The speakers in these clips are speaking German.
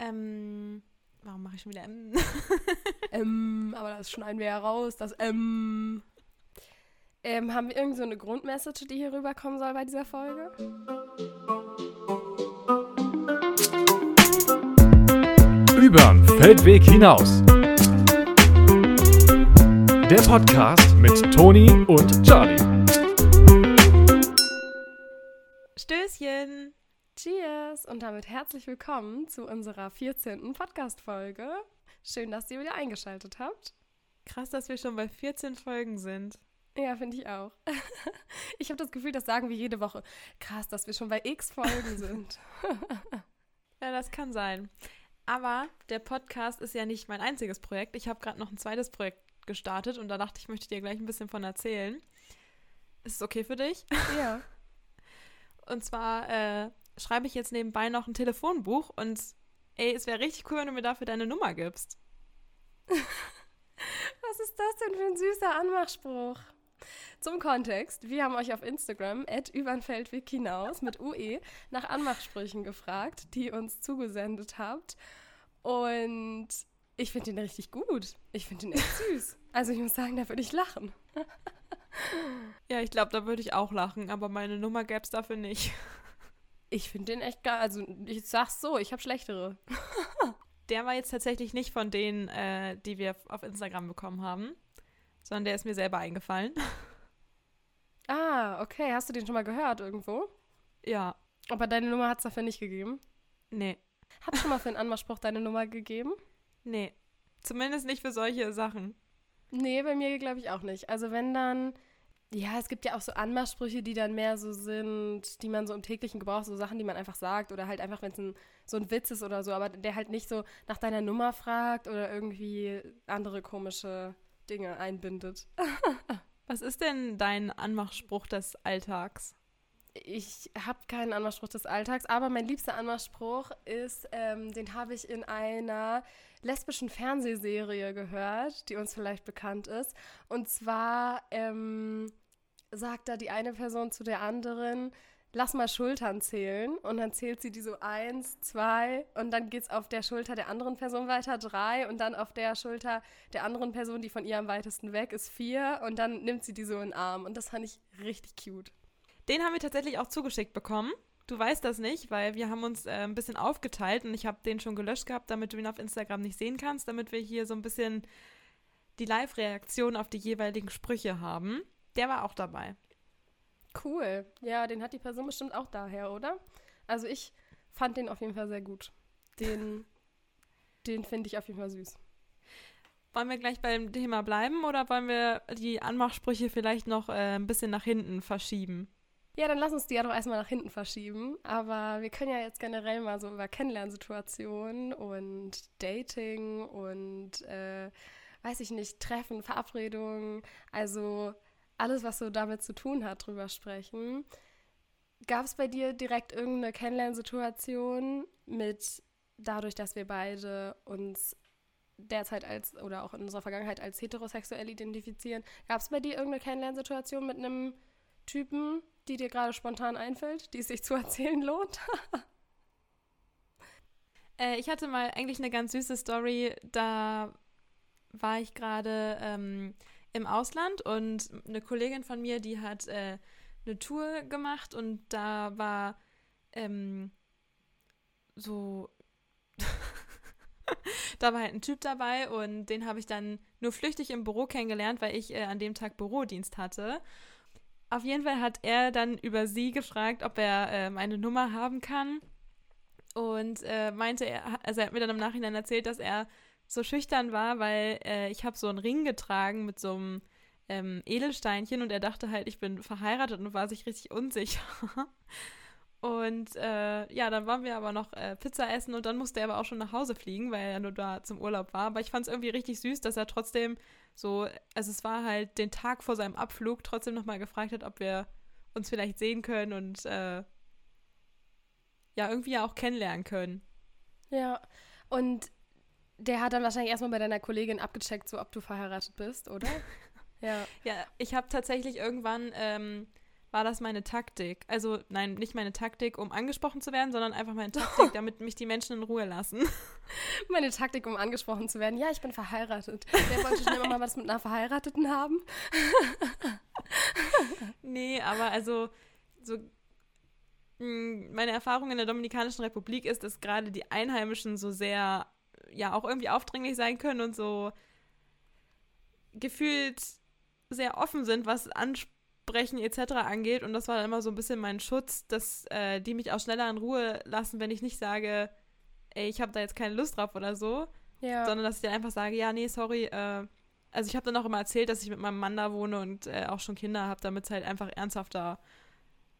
Ähm, warum mache ich schon wieder M? ähm, aber das schneiden wir ja raus. Das ähm. Ähm, haben wir irgend so eine Grundmessage, die hier rüberkommen soll bei dieser Folge? Übern Feldweg hinaus. Der Podcast mit Toni und Charlie. Stößchen. Cheers und damit herzlich willkommen zu unserer 14. Podcast-Folge. Schön, dass ihr wieder eingeschaltet habt. Krass, dass wir schon bei 14 Folgen sind. Ja, finde ich auch. Ich habe das Gefühl, das sagen wir jede Woche. Krass, dass wir schon bei x Folgen sind. Ja, das kann sein. Aber der Podcast ist ja nicht mein einziges Projekt. Ich habe gerade noch ein zweites Projekt gestartet und da dachte ich, möchte dir gleich ein bisschen von erzählen. Ist es okay für dich? Ja. Und zwar äh, schreibe ich jetzt nebenbei noch ein Telefonbuch und ey, es wäre richtig cool, wenn du mir dafür deine Nummer gibst. Was ist das denn für ein süßer Anmachspruch? Zum Kontext, wir haben euch auf Instagram at hinaus mit UE nach Anmachsprüchen gefragt, die ihr uns zugesendet habt. Und ich finde den richtig gut. Ich finde den echt süß. Also ich muss sagen, da würde ich lachen. Ja, ich glaube, da würde ich auch lachen, aber meine Nummer gäbe es dafür nicht. Ich finde den echt geil. Also ich sag's so, ich habe schlechtere. Der war jetzt tatsächlich nicht von denen, äh, die wir auf Instagram bekommen haben, sondern der ist mir selber eingefallen. Ah, okay. Hast du den schon mal gehört irgendwo? Ja, Aber deine Nummer hat's dafür nicht gegeben. nee, Hat schon mal für einen Anmachspruch deine Nummer gegeben? nee. Zumindest nicht für solche Sachen. Nee, bei mir glaube ich auch nicht. Also wenn dann, ja, es gibt ja auch so Anmachsprüche, die dann mehr so sind, die man so im täglichen Gebrauch, so Sachen, die man einfach sagt oder halt einfach, wenn es ein, so ein Witz ist oder so, aber der halt nicht so nach deiner Nummer fragt oder irgendwie andere komische Dinge einbindet. Was ist denn dein Anmachspruch des Alltags? Ich habe keinen Anmachspruch des Alltags, aber mein liebster Anmachspruch ist, ähm, den habe ich in einer lesbischen Fernsehserie gehört, die uns vielleicht bekannt ist. Und zwar ähm, sagt da die eine Person zu der anderen, lass mal Schultern zählen. Und dann zählt sie die so eins, zwei und dann geht es auf der Schulter der anderen Person weiter, drei und dann auf der Schulter der anderen Person, die von ihr am weitesten weg ist, vier und dann nimmt sie die so in den Arm. Und das fand ich richtig cute. Den haben wir tatsächlich auch zugeschickt bekommen. Du weißt das nicht, weil wir haben uns äh, ein bisschen aufgeteilt und ich habe den schon gelöscht gehabt, damit du ihn auf Instagram nicht sehen kannst, damit wir hier so ein bisschen die Live-Reaktion auf die jeweiligen Sprüche haben. Der war auch dabei. Cool. Ja, den hat die Person bestimmt auch daher, oder? Also ich fand den auf jeden Fall sehr gut. Den, den finde ich auf jeden Fall süß. Wollen wir gleich beim Thema bleiben oder wollen wir die Anmachsprüche vielleicht noch äh, ein bisschen nach hinten verschieben? Ja, dann lass uns die ja doch erstmal nach hinten verschieben. Aber wir können ja jetzt generell mal so über Kennenlernsituationen und Dating und, äh, weiß ich nicht, Treffen, Verabredungen, also alles, was so damit zu tun hat, drüber sprechen. Gab es bei dir direkt irgendeine Kennenlernsituation mit dadurch, dass wir beide uns derzeit als oder auch in unserer Vergangenheit als heterosexuell identifizieren? Gab es bei dir irgendeine Kennenlernsituation mit einem Typen, die dir gerade spontan einfällt, die es sich zu erzählen lohnt? Äh, ich hatte mal eigentlich eine ganz süße Story. Da war ich gerade ähm, im Ausland und eine Kollegin von mir, die hat äh, eine Tour gemacht und da war ähm, so. da war halt ein Typ dabei und den habe ich dann nur flüchtig im Büro kennengelernt, weil ich äh, an dem Tag Bürodienst hatte. Auf jeden Fall hat er dann über sie gefragt, ob er äh, meine Nummer haben kann. Und äh, meinte er, also er hat mir dann im Nachhinein erzählt, dass er so schüchtern war, weil äh, ich habe so einen Ring getragen mit so einem ähm, Edelsteinchen und er dachte halt, ich bin verheiratet und war sich richtig unsicher. Und äh, ja, dann waren wir aber noch äh, Pizza essen und dann musste er aber auch schon nach Hause fliegen, weil er nur da zum Urlaub war. Aber ich fand es irgendwie richtig süß, dass er trotzdem so, also es war halt den Tag vor seinem Abflug, trotzdem nochmal gefragt hat, ob wir uns vielleicht sehen können und äh, ja, irgendwie auch kennenlernen können. Ja. Und der hat dann wahrscheinlich erstmal bei deiner Kollegin abgecheckt, so ob du verheiratet bist, oder? ja. Ja, ich habe tatsächlich irgendwann ähm, war das meine Taktik. Also nein, nicht meine Taktik, um angesprochen zu werden, sondern einfach meine Taktik, damit mich die Menschen in Ruhe lassen. Meine Taktik, um angesprochen zu werden. Ja, ich bin verheiratet. Wer wollte schon immer mal was mit einer Verheirateten haben? nee, aber also so hm, meine Erfahrung in der Dominikanischen Republik ist, dass gerade die Einheimischen so sehr, ja, auch irgendwie aufdringlich sein können und so gefühlt sehr offen sind, was Ansprechen etc. angeht. Und das war dann immer so ein bisschen mein Schutz, dass äh, die mich auch schneller in Ruhe lassen, wenn ich nicht sage, ey, ich habe da jetzt keine Lust drauf oder so. Ja. Sondern dass ich dann einfach sage, ja, nee, sorry, äh, also ich habe dann auch immer erzählt, dass ich mit meinem Mann da wohne und äh, auch schon Kinder habe, damit es halt einfach ernsthafter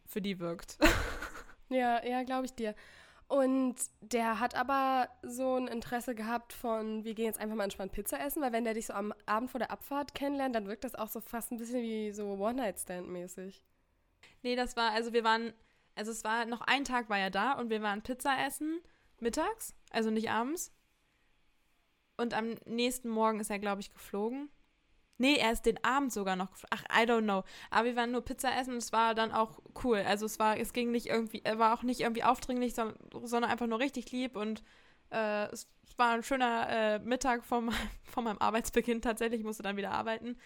für die wirkt. ja, ja, glaube ich dir. Und der hat aber so ein Interesse gehabt von, wir gehen jetzt einfach mal entspannt Pizza essen, weil wenn der dich so am Abend vor der Abfahrt kennenlernt, dann wirkt das auch so fast ein bisschen wie so One-Night-Stand-mäßig. Nee, das war, also wir waren, also es war, noch ein Tag war er da und wir waren Pizza essen, mittags, also nicht abends. Und am nächsten Morgen ist er, glaube ich, geflogen. Nee, er ist den Abend sogar noch. Ach, I don't know. Aber wir waren nur Pizza essen und es war dann auch cool. Also es war, es ging nicht irgendwie, er war auch nicht irgendwie aufdringlich, sondern einfach nur richtig lieb und äh, es war ein schöner äh, Mittag vor, vor meinem Arbeitsbeginn tatsächlich. Ich musste dann wieder arbeiten.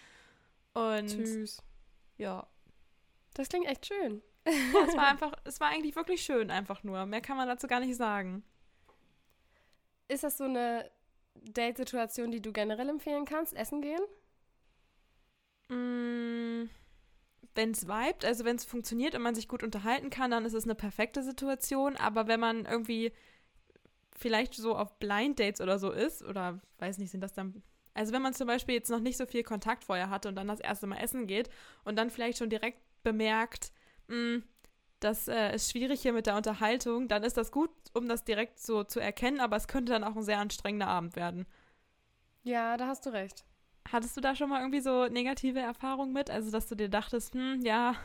Und Süß. Ja. Das klingt echt schön. Ja, es war einfach, es war eigentlich wirklich schön, einfach nur. Mehr kann man dazu gar nicht sagen. Ist das so eine Date-Situation, die du generell empfehlen kannst? Essen gehen? Mm, wenn es vibet, also wenn es funktioniert und man sich gut unterhalten kann, dann ist es eine perfekte Situation. Aber wenn man irgendwie vielleicht so auf Blind Dates oder so ist, oder weiß nicht, sind das dann. Also wenn man zum Beispiel jetzt noch nicht so viel Kontakt vorher hatte und dann das erste Mal essen geht und dann vielleicht schon direkt bemerkt, mh, mm, das äh, ist schwierig hier mit der Unterhaltung, dann ist das gut, um das direkt so zu erkennen, aber es könnte dann auch ein sehr anstrengender Abend werden. Ja, da hast du recht. Hattest du da schon mal irgendwie so negative Erfahrungen mit? Also, dass du dir dachtest, hm, ja,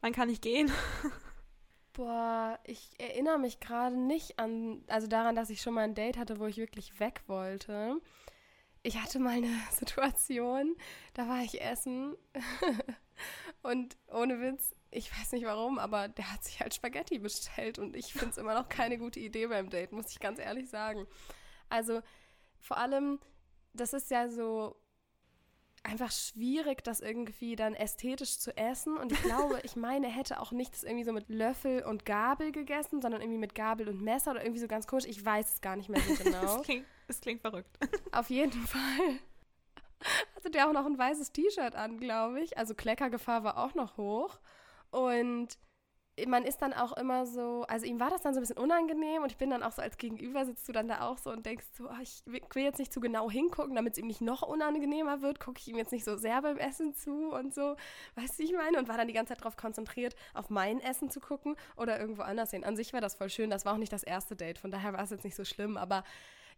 wann kann ich gehen? Boah, ich erinnere mich gerade nicht an, also daran, dass ich schon mal ein Date hatte, wo ich wirklich weg wollte. Ich hatte mal eine Situation, da war ich essen und ohne Witz, ich weiß nicht warum, aber der hat sich halt Spaghetti bestellt und ich finde es immer noch keine gute Idee beim Date, muss ich ganz ehrlich sagen. Also vor allem, das ist ja so einfach schwierig, das irgendwie dann ästhetisch zu essen. Und ich glaube, ich meine, er hätte auch nicht das irgendwie so mit Löffel und Gabel gegessen, sondern irgendwie mit Gabel und Messer oder irgendwie so ganz komisch. Ich weiß es gar nicht mehr so genau. das, klingt, das klingt verrückt. Auf jeden Fall hatte der auch noch ein weißes T-Shirt an, glaube ich. Also Kleckergefahr war auch noch hoch. Und man ist dann auch immer so, also ihm war das dann so ein bisschen unangenehm und ich bin dann auch so als Gegenüber sitzt du dann da auch so und denkst so, oh, ich will jetzt nicht zu genau hingucken, damit es ihm nicht noch unangenehmer wird, gucke ich ihm jetzt nicht so sehr beim Essen zu und so, weißt du, ich meine, und war dann die ganze Zeit darauf konzentriert, auf mein Essen zu gucken oder irgendwo anders hin. An sich war das voll schön, das war auch nicht das erste Date, von daher war es jetzt nicht so schlimm, aber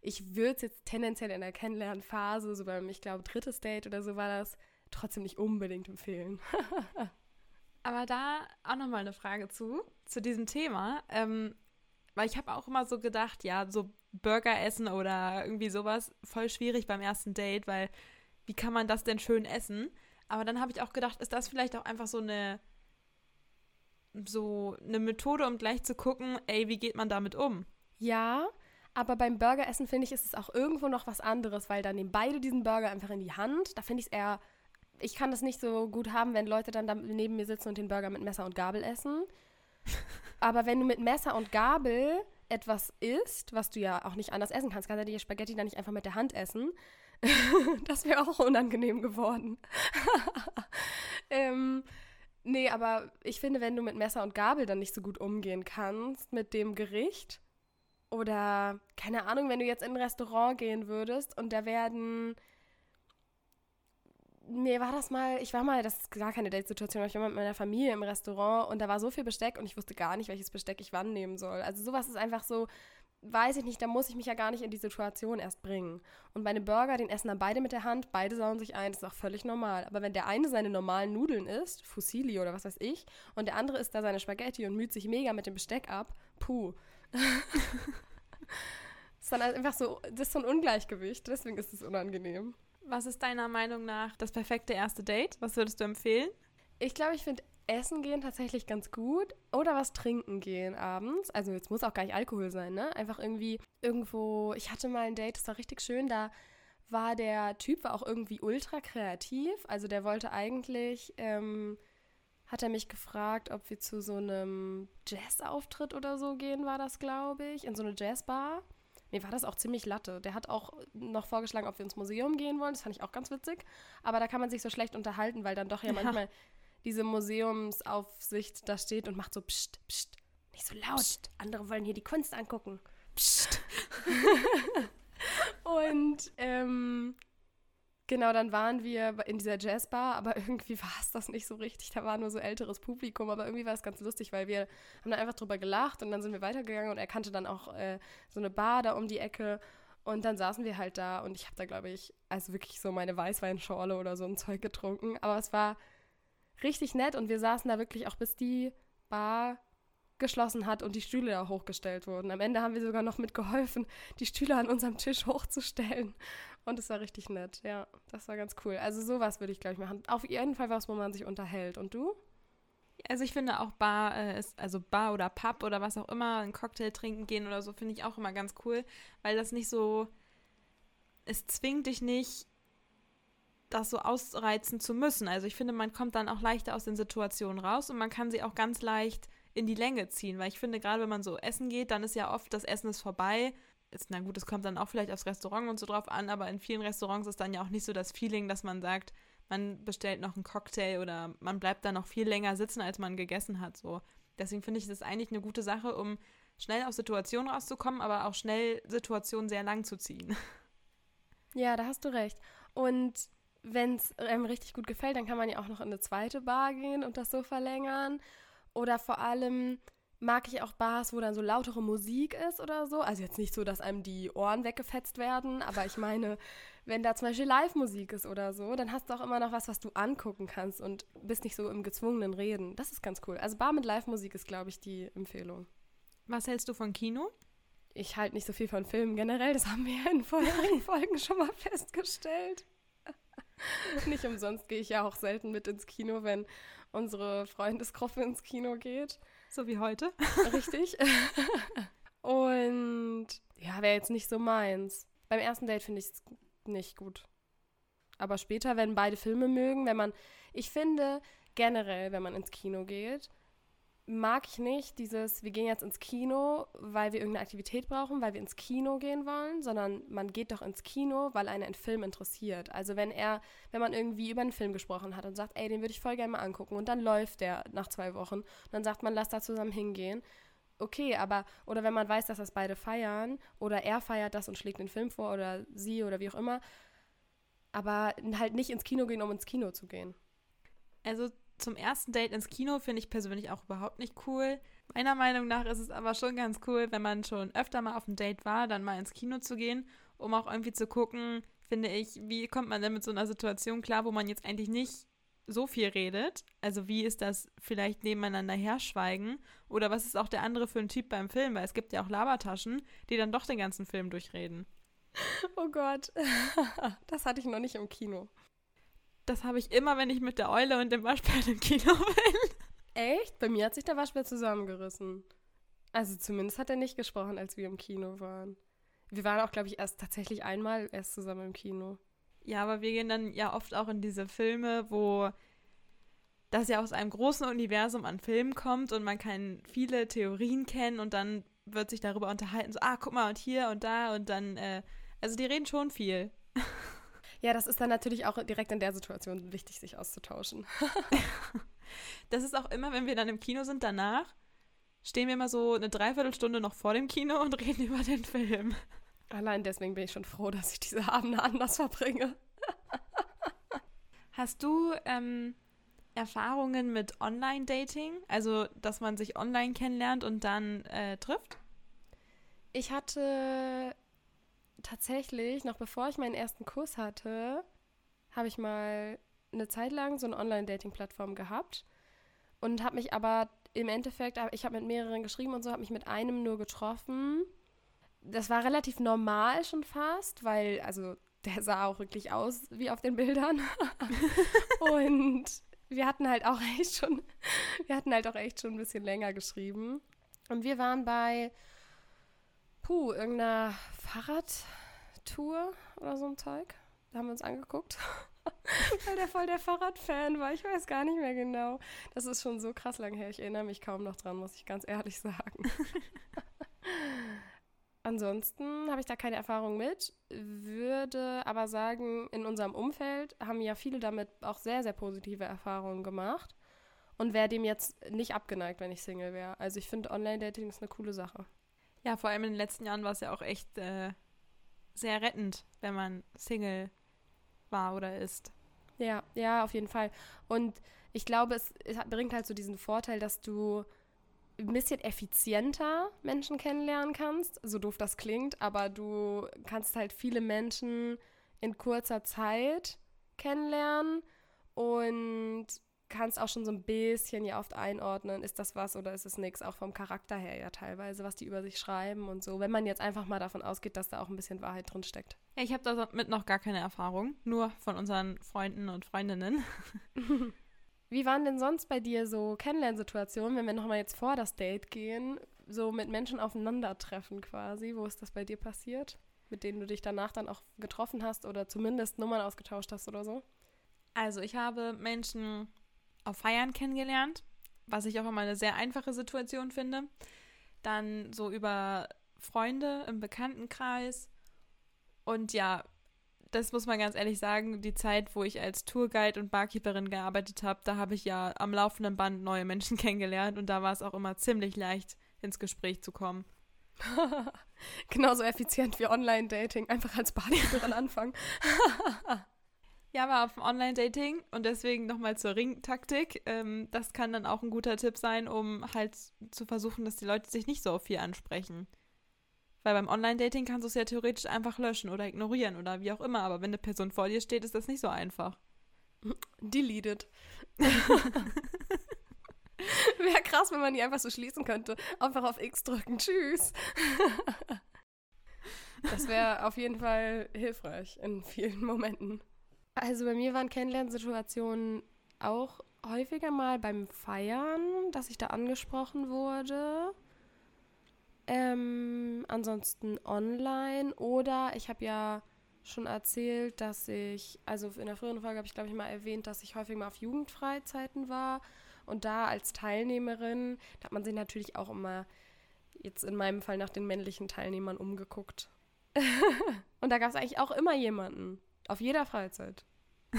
ich würde es jetzt tendenziell in der Kennenlernphase, so beim, ich glaube, drittes Date oder so war das, trotzdem nicht unbedingt empfehlen. Aber da auch nochmal eine Frage zu, zu diesem Thema. Ähm, weil ich habe auch immer so gedacht, ja, so Burger essen oder irgendwie sowas, voll schwierig beim ersten Date, weil wie kann man das denn schön essen? Aber dann habe ich auch gedacht, ist das vielleicht auch einfach so eine so eine Methode, um gleich zu gucken, ey, wie geht man damit um? Ja, aber beim Burgeressen finde ich, ist es auch irgendwo noch was anderes, weil dann nehmen beide diesen Burger einfach in die Hand. Da finde ich es eher ich kann das nicht so gut haben, wenn Leute dann da neben mir sitzen und den Burger mit Messer und Gabel essen. Aber wenn du mit Messer und Gabel etwas isst, was du ja auch nicht anders essen kannst, kannst du die Spaghetti dann nicht einfach mit der Hand essen. das wäre auch unangenehm geworden. ähm, nee, aber ich finde, wenn du mit Messer und Gabel dann nicht so gut umgehen kannst mit dem Gericht, oder keine Ahnung, wenn du jetzt in ein Restaurant gehen würdest und da werden mir war das mal, ich war mal, das ist gar keine Date-Situation, aber ich war mal mit meiner Familie im Restaurant und da war so viel Besteck und ich wusste gar nicht, welches Besteck ich wann nehmen soll. Also sowas ist einfach so, weiß ich nicht, da muss ich mich ja gar nicht in die Situation erst bringen. Und meine Burger, den essen dann beide mit der Hand, beide sauen sich ein, das ist auch völlig normal. Aber wenn der eine seine normalen Nudeln isst, Fusilli oder was weiß ich, und der andere isst da seine Spaghetti und müht sich mega mit dem Besteck ab, puh. das ist dann einfach so, das ist so ein Ungleichgewicht, deswegen ist es unangenehm. Was ist deiner Meinung nach das perfekte erste Date? Was würdest du empfehlen? Ich glaube, ich finde essen gehen tatsächlich ganz gut oder was trinken gehen abends. Also jetzt muss auch gar nicht Alkohol sein, ne? Einfach irgendwie irgendwo, ich hatte mal ein Date, das war richtig schön, da war der Typ war auch irgendwie ultra kreativ. Also der wollte eigentlich, ähm, hat er mich gefragt, ob wir zu so einem Jazz-Auftritt oder so gehen, war das, glaube ich, in so eine Jazzbar. Mir war das auch ziemlich latte. Der hat auch noch vorgeschlagen, ob wir ins Museum gehen wollen. Das fand ich auch ganz witzig. Aber da kann man sich so schlecht unterhalten, weil dann doch ja, ja. manchmal diese Museumsaufsicht da steht und macht so pst, pst, nicht so laut. Psst. Andere wollen hier die Kunst angucken. Psst. und ähm, genau, dann waren wir in dieser Jazzbar, aber irgendwie war es das nicht so richtig. Da war nur so älteres Publikum, aber irgendwie war es ganz lustig, weil wir haben da einfach drüber gelacht und dann sind wir weitergegangen und er kannte dann auch äh, so eine Bar da um die Ecke. Und dann saßen wir halt da und ich habe da, glaube ich, also wirklich so meine Weißweinschorle oder so ein Zeug getrunken. Aber es war richtig nett und wir saßen da wirklich auch bis die Bar geschlossen hat und die Stühle da hochgestellt wurden. Am Ende haben wir sogar noch mitgeholfen, die Stühle an unserem Tisch hochzustellen. Und es war richtig nett, ja. Das war ganz cool. Also sowas würde ich, glaube ich, machen. Auf jeden Fall was, wo man sich unterhält. Und du? Also ich finde auch Bar äh, ist, also Bar oder Pub oder was auch immer, einen Cocktail trinken gehen oder so, finde ich auch immer ganz cool, weil das nicht so, es zwingt dich nicht, das so ausreizen zu müssen. Also ich finde, man kommt dann auch leichter aus den Situationen raus und man kann sie auch ganz leicht in die Länge ziehen, weil ich finde, gerade wenn man so essen geht, dann ist ja oft das Essen ist vorbei. Ist, na gut, es kommt dann auch vielleicht aufs Restaurant und so drauf an, aber in vielen Restaurants ist dann ja auch nicht so das Feeling, dass man sagt, man bestellt noch einen Cocktail oder man bleibt dann noch viel länger sitzen, als man gegessen hat. So. Deswegen finde ich das eigentlich eine gute Sache, um schnell aus Situationen rauszukommen, aber auch schnell Situationen sehr lang zu ziehen. Ja, da hast du recht. Und wenn es einem richtig gut gefällt, dann kann man ja auch noch in eine zweite Bar gehen und das so verlängern. Oder vor allem mag ich auch Bars, wo dann so lautere Musik ist oder so. Also jetzt nicht so, dass einem die Ohren weggefetzt werden, aber ich meine, wenn da zum Beispiel Live-Musik ist oder so, dann hast du auch immer noch was, was du angucken kannst und bist nicht so im gezwungenen Reden. Das ist ganz cool. Also Bar mit Live-Musik ist, glaube ich, die Empfehlung. Was hältst du von Kino? Ich halte nicht so viel von Filmen generell, das haben wir ja in vorherigen Folgen schon mal festgestellt. Nicht umsonst gehe ich ja auch selten mit ins Kino, wenn unsere Freundesgruppe ins Kino geht. So wie heute. Richtig. Und ja, wäre jetzt nicht so meins. Beim ersten Date finde ich es nicht gut. Aber später, wenn beide Filme mögen, wenn man, ich finde generell, wenn man ins Kino geht, mag ich nicht dieses, wir gehen jetzt ins Kino, weil wir irgendeine Aktivität brauchen, weil wir ins Kino gehen wollen, sondern man geht doch ins Kino, weil einen ein Film interessiert. Also wenn er, wenn man irgendwie über einen Film gesprochen hat und sagt, ey, den würde ich voll gerne mal angucken und dann läuft der nach zwei Wochen dann sagt man, lass da zusammen hingehen. Okay, aber, oder wenn man weiß, dass das beide feiern oder er feiert das und schlägt den Film vor oder sie oder wie auch immer, aber halt nicht ins Kino gehen, um ins Kino zu gehen. Also zum ersten Date ins Kino finde ich persönlich auch überhaupt nicht cool. Meiner Meinung nach ist es aber schon ganz cool, wenn man schon öfter mal auf einem Date war, dann mal ins Kino zu gehen, um auch irgendwie zu gucken, finde ich, wie kommt man denn mit so einer Situation klar, wo man jetzt eigentlich nicht so viel redet? Also wie ist das vielleicht nebeneinander herschweigen? Oder was ist auch der andere für ein Typ beim Film? Weil es gibt ja auch Labertaschen, die dann doch den ganzen Film durchreden. Oh Gott, das hatte ich noch nicht im Kino. Das habe ich immer, wenn ich mit der Eule und dem Waschbär im Kino bin. Echt? Bei mir hat sich der Waschbär zusammengerissen. Also zumindest hat er nicht gesprochen, als wir im Kino waren. Wir waren auch, glaube ich, erst tatsächlich einmal erst zusammen im Kino. Ja, aber wir gehen dann ja oft auch in diese Filme, wo das ja aus einem großen Universum an Filmen kommt und man kann viele Theorien kennen und dann wird sich darüber unterhalten, so, ah, guck mal, und hier und da und dann, äh, also die reden schon viel. Ja, das ist dann natürlich auch direkt in der Situation wichtig, sich auszutauschen. das ist auch immer, wenn wir dann im Kino sind, danach stehen wir immer so eine Dreiviertelstunde noch vor dem Kino und reden über den Film. Allein deswegen bin ich schon froh, dass ich diese Abende anders verbringe. Hast du ähm, Erfahrungen mit Online-Dating? Also, dass man sich online kennenlernt und dann äh, trifft? Ich hatte tatsächlich, noch bevor ich meinen ersten Kurs hatte, habe ich mal eine Zeit lang so eine Online-Dating-Plattform gehabt und habe mich aber im Endeffekt, ich habe mit mehreren geschrieben und so, habe mich mit einem nur getroffen. Das war relativ normal schon fast, weil, also der sah auch wirklich aus wie auf den Bildern. und wir hatten halt auch echt schon, wir hatten halt auch echt schon ein bisschen länger geschrieben. Und wir waren bei, puh, irgendeiner Fahrradtour oder so ein Zeug. Da haben wir uns angeguckt. Weil der voll der Fahrradfan war. Ich weiß gar nicht mehr genau. Das ist schon so krass lang her. Ich erinnere mich kaum noch dran, muss ich ganz ehrlich sagen. Ansonsten habe ich da keine Erfahrung mit, würde aber sagen, in unserem Umfeld haben ja viele damit auch sehr, sehr positive Erfahrungen gemacht und wäre dem jetzt nicht abgeneigt, wenn ich Single wäre. Also ich finde, Online-Dating ist eine coole Sache. Ja, vor allem in den letzten Jahren war es ja auch echt äh, sehr rettend, wenn man Single war oder ist. Ja, ja, auf jeden Fall. Und ich glaube, es, es bringt halt so diesen Vorteil, dass du ein bisschen effizienter Menschen kennenlernen kannst, so doof das klingt, aber du kannst halt viele Menschen in kurzer Zeit kennenlernen und kannst auch schon so ein bisschen ja oft einordnen, ist das was oder ist es nichts, auch vom Charakter her ja teilweise, was die über sich schreiben und so, wenn man jetzt einfach mal davon ausgeht, dass da auch ein bisschen Wahrheit drin steckt. Ja, ich habe damit noch gar keine Erfahrung, nur von unseren Freunden und Freundinnen. Wie waren denn sonst bei dir so Kennenlernsituationen, wenn wir nochmal jetzt vor das Date gehen, so mit Menschen aufeinandertreffen quasi? Wo ist das bei dir passiert? Mit denen du dich danach dann auch getroffen hast oder zumindest Nummern ausgetauscht hast oder so? Also ich habe Menschen auf Feiern kennengelernt, was ich auch immer eine sehr einfache Situation finde. Dann so über Freunde im Bekanntenkreis. Und ja, das muss man ganz ehrlich sagen, die Zeit, wo ich als Tourguide und Barkeeperin gearbeitet habe, da habe ich ja am laufenden Band neue Menschen kennengelernt und da war es auch immer ziemlich leicht, ins Gespräch zu kommen. Genauso effizient wie Online-Dating, einfach als Barkeeperin anfangen. Ja, war auf dem Online-Dating und deswegen nochmal zur Ringtaktik. Ähm, das kann dann auch ein guter Tipp sein, um halt zu versuchen, dass die Leute sich nicht so viel ansprechen. Weil beim Online-Dating kannst du es ja theoretisch einfach löschen oder ignorieren oder wie auch immer. Aber wenn eine Person vor dir steht, ist das nicht so einfach. Deleted. Wäre krass, wenn man die einfach so schließen könnte. Einfach auf X drücken. Tschüss. das wäre auf jeden Fall hilfreich in vielen Momenten. Also bei mir waren Kennenlernsituationen auch häufiger mal beim Feiern, dass ich da angesprochen wurde. Ähm, ansonsten online oder ich habe ja schon erzählt, dass ich, also in der früheren Folge habe ich glaube ich mal erwähnt, dass ich häufig mal auf Jugendfreizeiten war und da als Teilnehmerin, da hat man sich natürlich auch immer jetzt in meinem Fall nach den männlichen Teilnehmern umgeguckt. und da gab es eigentlich auch immer jemanden. Auf jeder Freizeit.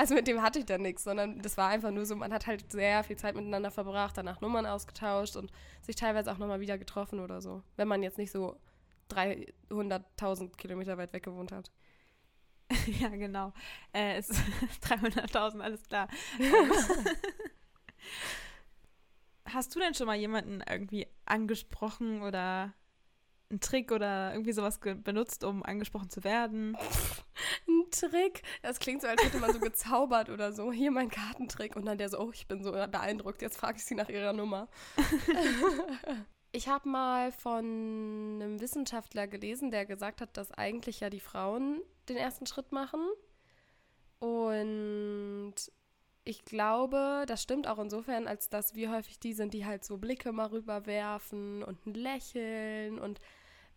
Also mit dem hatte ich dann nichts, sondern das war einfach nur so, man hat halt sehr viel Zeit miteinander verbracht, danach Nummern ausgetauscht und sich teilweise auch nochmal wieder getroffen oder so, wenn man jetzt nicht so 300.000 Kilometer weit weg gewohnt hat. Ja, genau. Äh, ist 300.000, alles klar. Hast du denn schon mal jemanden irgendwie angesprochen oder einen Trick oder irgendwie sowas benutzt, um angesprochen zu werden? Ein Trick? Das klingt so, als hätte man so gezaubert oder so. Hier mein Kartentrick. Und dann der so, oh, ich bin so beeindruckt, jetzt frage ich sie nach ihrer Nummer. ich habe mal von einem Wissenschaftler gelesen, der gesagt hat, dass eigentlich ja die Frauen den ersten Schritt machen. Und ich glaube, das stimmt auch insofern, als dass wir häufig die sind, die halt so Blicke mal rüberwerfen und ein Lächeln und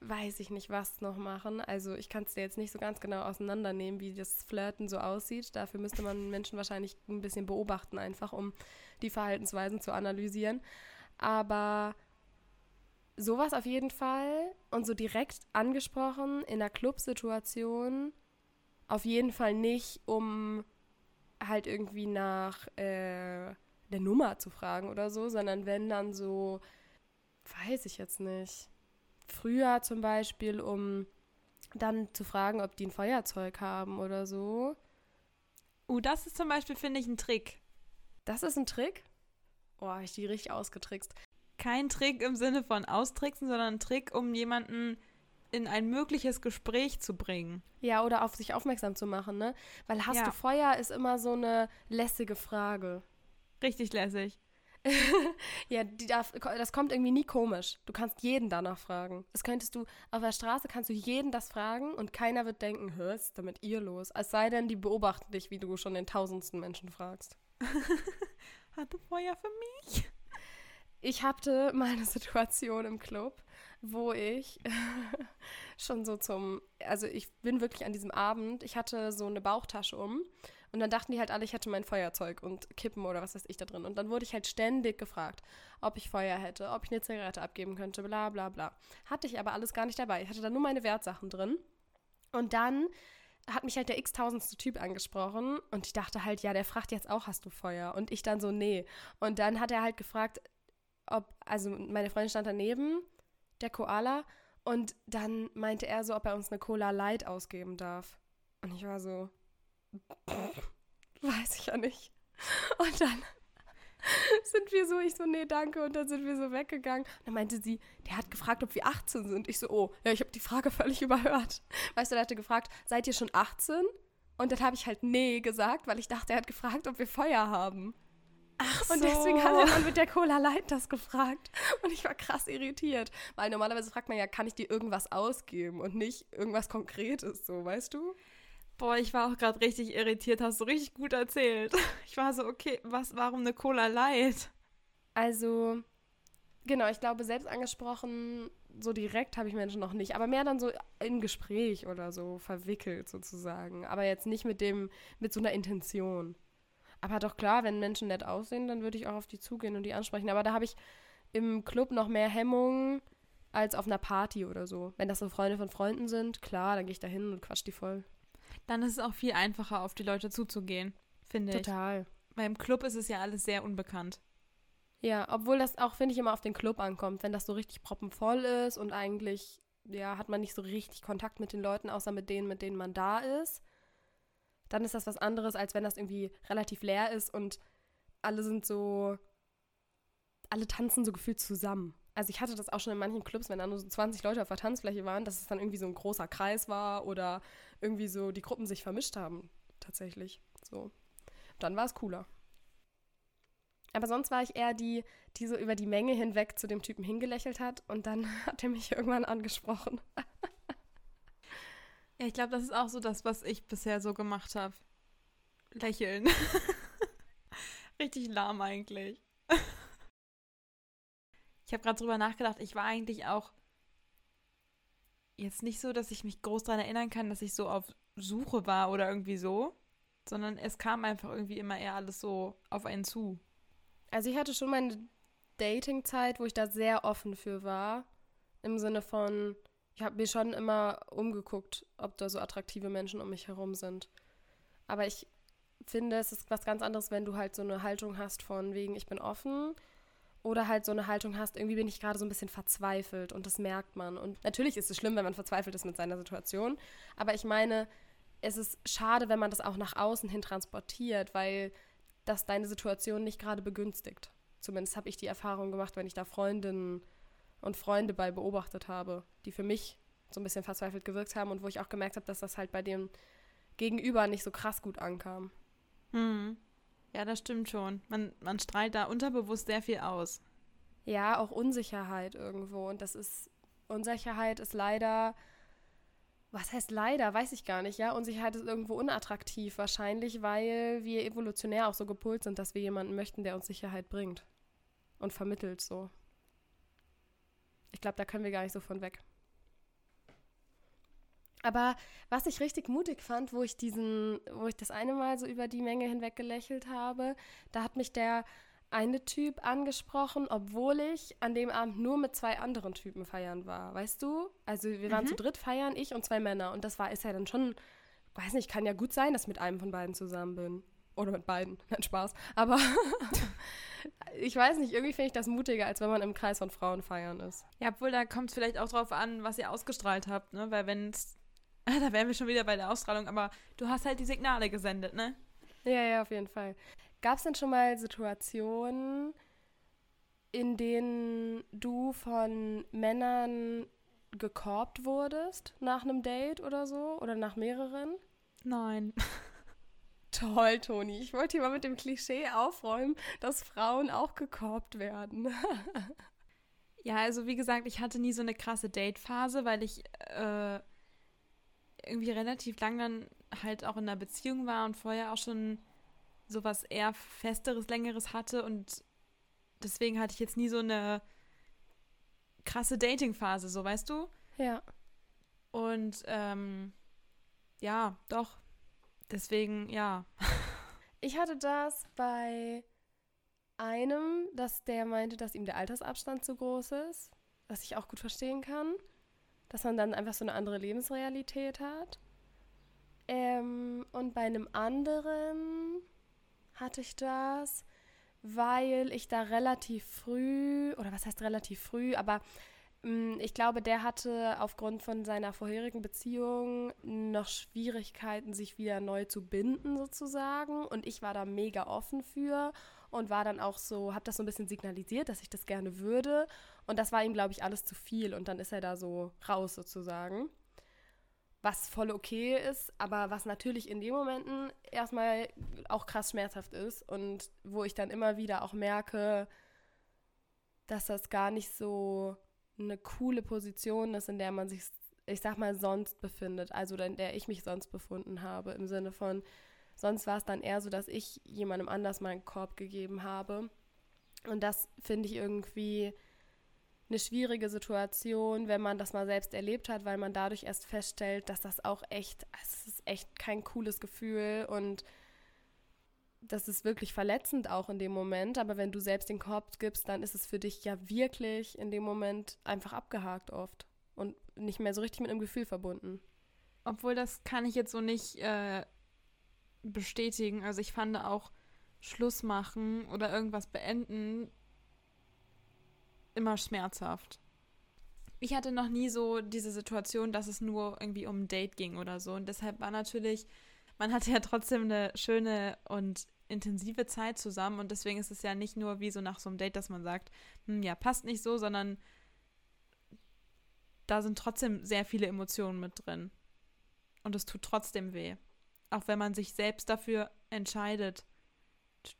weiß ich nicht, was noch machen. Also ich kann es dir jetzt nicht so ganz genau auseinandernehmen, wie das Flirten so aussieht. Dafür müsste man Menschen wahrscheinlich ein bisschen beobachten, einfach um die Verhaltensweisen zu analysieren. Aber sowas auf jeden Fall und so direkt angesprochen in der Clubsituation auf jeden Fall nicht, um halt irgendwie nach äh, der Nummer zu fragen oder so, sondern wenn dann so, weiß ich jetzt nicht früher zum Beispiel, um dann zu fragen, ob die ein Feuerzeug haben oder so. Uh, das ist zum Beispiel, finde ich, ein Trick. Das ist ein Trick? Oh, habe ich die richtig ausgetrickst. Kein Trick im Sinne von austricksen, sondern ein Trick, um jemanden in ein mögliches Gespräch zu bringen. Ja, oder auf sich aufmerksam zu machen, ne? Weil hast ja. du Feuer ist immer so eine lässige Frage. Richtig lässig. ja, darf, das kommt irgendwie nie komisch. Du kannst jeden danach fragen. Das könntest du, auf der Straße kannst du jeden das fragen und keiner wird denken, hör, ist damit ihr los? Es sei denn, die beobachten dich, wie du schon den tausendsten Menschen fragst. Hatte Feuer für mich? Ich hatte mal eine Situation im Club, wo ich schon so zum, also ich bin wirklich an diesem Abend, ich hatte so eine Bauchtasche um und dann dachten die halt alle, ich hätte mein Feuerzeug und Kippen oder was weiß ich da drin. Und dann wurde ich halt ständig gefragt, ob ich Feuer hätte, ob ich eine Zigarette abgeben könnte, bla bla bla. Hatte ich aber alles gar nicht dabei. Ich hatte da nur meine Wertsachen drin. Und dann hat mich halt der x-tausendste Typ angesprochen und ich dachte halt, ja, der fragt jetzt auch, hast du Feuer? Und ich dann so, nee. Und dann hat er halt gefragt, ob, also meine Freundin stand daneben, der Koala, und dann meinte er so, ob er uns eine Cola Light ausgeben darf. Und ich war so, weiß ich ja nicht. Und dann sind wir so, ich so, nee, danke. Und dann sind wir so weggegangen. Und dann meinte sie, der hat gefragt, ob wir 18 sind. Ich so, oh, ja, ich habe die Frage völlig überhört. Weißt du, der hatte gefragt, seid ihr schon 18? Und dann habe ich halt nee gesagt, weil ich dachte, er hat gefragt, ob wir Feuer haben. Ach Und deswegen hat er dann mit der Cola Light das gefragt. Und ich war krass irritiert. Weil normalerweise fragt man ja, kann ich dir irgendwas ausgeben und nicht irgendwas Konkretes, so, weißt du? Boah, ich war auch gerade richtig irritiert, hast du richtig gut erzählt. Ich war so, okay, was, warum eine Cola Light? Also, genau, ich glaube, selbst angesprochen, so direkt habe ich Menschen noch nicht, aber mehr dann so im Gespräch oder so verwickelt sozusagen. Aber jetzt nicht mit dem, mit so einer Intention. Aber doch klar, wenn Menschen nett aussehen, dann würde ich auch auf die zugehen und die ansprechen. Aber da habe ich im Club noch mehr Hemmungen als auf einer Party oder so. Wenn das so Freunde von Freunden sind, klar, dann gehe ich da hin und quatsch die voll. Dann ist es auch viel einfacher, auf die Leute zuzugehen, finde ich. Total. Weil im Club ist es ja alles sehr unbekannt. Ja, obwohl das auch, finde ich, immer auf den Club ankommt. Wenn das so richtig proppenvoll ist und eigentlich, ja, hat man nicht so richtig Kontakt mit den Leuten, außer mit denen, mit denen man da ist, dann ist das was anderes, als wenn das irgendwie relativ leer ist und alle sind so, alle tanzen so gefühlt zusammen. Also ich hatte das auch schon in manchen Clubs, wenn da nur so 20 Leute auf der Tanzfläche waren, dass es dann irgendwie so ein großer Kreis war oder irgendwie so die Gruppen sich vermischt haben, tatsächlich. So. Dann war es cooler. Aber sonst war ich eher die, die so über die Menge hinweg zu dem Typen hingelächelt hat und dann hat er mich irgendwann angesprochen. Ja, ich glaube, das ist auch so das, was ich bisher so gemacht habe. Lächeln. Richtig lahm eigentlich. ich habe gerade drüber nachgedacht, ich war eigentlich auch jetzt nicht so, dass ich mich groß daran erinnern kann, dass ich so auf Suche war oder irgendwie so, sondern es kam einfach irgendwie immer eher alles so auf einen zu. Also ich hatte schon meine Dating-Zeit, wo ich da sehr offen für war. Im Sinne von, ich habe mir schon immer umgeguckt, ob da so attraktive Menschen um mich herum sind. Aber ich finde, es ist was ganz anderes, wenn du halt so eine Haltung hast von wegen, ich bin offen. Oder halt so eine Haltung hast, irgendwie bin ich gerade so ein bisschen verzweifelt und das merkt man. Und natürlich ist es schlimm, wenn man verzweifelt ist mit seiner Situation. Aber ich meine, es ist schade, wenn man das auch nach außen hin transportiert, weil das deine Situation nicht gerade begünstigt. Zumindest habe ich die Erfahrung gemacht, wenn ich da Freundinnen und Freunde bei beobachtet habe, die für mich so ein bisschen verzweifelt gewirkt haben und wo ich auch gemerkt habe, dass das halt bei dem Gegenüber nicht so krass gut ankam. Hm. Ja, das stimmt schon. Man, man strahlt da unterbewusst sehr viel aus. Ja, auch Unsicherheit irgendwo. Und das ist, Unsicherheit ist leider, was heißt leider, weiß ich gar nicht, ja. Unsicherheit ist irgendwo unattraktiv, wahrscheinlich, weil wir evolutionär auch so gepolt sind, dass wir jemanden möchten, der uns Sicherheit bringt und vermittelt so. Ich glaube, da können wir gar nicht so von weg. Aber was ich richtig mutig fand, wo ich diesen, wo ich das eine Mal so über die Menge hinweg gelächelt habe, da hat mich der eine Typ angesprochen, obwohl ich an dem Abend nur mit zwei anderen Typen feiern war. Weißt du? Also wir waren Mhm. zu dritt feiern, ich und zwei Männer. Und das war, ist ja dann schon, weiß nicht, kann ja gut sein, dass ich mit einem von beiden zusammen bin. Oder mit beiden. Nein, Spaß. Aber ich weiß nicht, irgendwie finde ich das mutiger, als wenn man im Kreis von Frauen feiern ist. Ja, obwohl da kommt es vielleicht auch drauf an, was ihr ausgestrahlt habt, ne? Weil wenn es. Da wären wir schon wieder bei der Ausstrahlung, aber du hast halt die Signale gesendet, ne? Ja, ja, auf jeden Fall. Gab es denn schon mal Situationen, in denen du von Männern gekorbt wurdest nach einem Date oder so? Oder nach mehreren? Nein. Toll, Toni. Ich wollte hier mal mit dem Klischee aufräumen, dass Frauen auch gekorbt werden. ja, also wie gesagt, ich hatte nie so eine krasse Date-Phase, weil ich äh, irgendwie relativ lang dann halt auch in einer Beziehung war und vorher auch schon sowas eher festeres, längeres hatte und deswegen hatte ich jetzt nie so eine krasse Dating-Phase, so weißt du? Ja. Und ähm, ja, doch. Deswegen, ja. Ich hatte das bei einem, dass der meinte, dass ihm der Altersabstand zu groß ist, was ich auch gut verstehen kann. Dass man dann einfach so eine andere Lebensrealität hat. Ähm, und bei einem anderen hatte ich das, weil ich da relativ früh, oder was heißt relativ früh, aber mh, mm, ich glaube, der hatte aufgrund von seiner vorherigen Beziehung noch Schwierigkeiten, sich wieder neu zu binden sozusagen. Und ich war da mega offen für und war dann auch so, habe das so ein bisschen signalisiert, dass ich das gerne würde. Und das war ihm, glaube ich, alles zu viel. Und dann ist er da so raus sozusagen was voll okay ist, aber was natürlich in den Momenten erstmal auch krass schmerzhaft ist und wo ich dann immer wieder auch merke, dass das gar nicht so eine coole Position ist, in der man sich, ich sag mal, sonst befindet, also in der ich mich sonst befunden habe, im Sinne von, sonst war es dann eher so, dass ich jemandem anders meinen Korb gegeben habe. Und das finde ich irgendwie eine schwierige Situation, wenn man das mal selbst erlebt hat, weil man dadurch erst feststellt, dass das auch echt, es ist echt kein cooles Gefühl und das ist wirklich verletzend auch in dem Moment. Aber wenn du selbst den Korb gibst, dann ist es für dich ja wirklich in dem Moment einfach abgehakt oft und nicht mehr so richtig mit einem Gefühl verbunden. Obwohl das kann ich jetzt so nicht äh, bestätigen. Also ich fand auch Schluss machen oder irgendwas beenden immer schmerzhaft. Ich hatte noch nie so diese Situation, dass es nur irgendwie um ein Date ging oder so. Und deshalb war natürlich, man hatte ja trotzdem eine schöne und intensive Zeit zusammen. Und deswegen ist es ja nicht nur wie so nach so einem Date, dass man sagt, hm, ja, passt nicht so, sondern da sind trotzdem sehr viele Emotionen mit drin. Und es tut trotzdem weh. Auch wenn man sich selbst dafür entscheidet,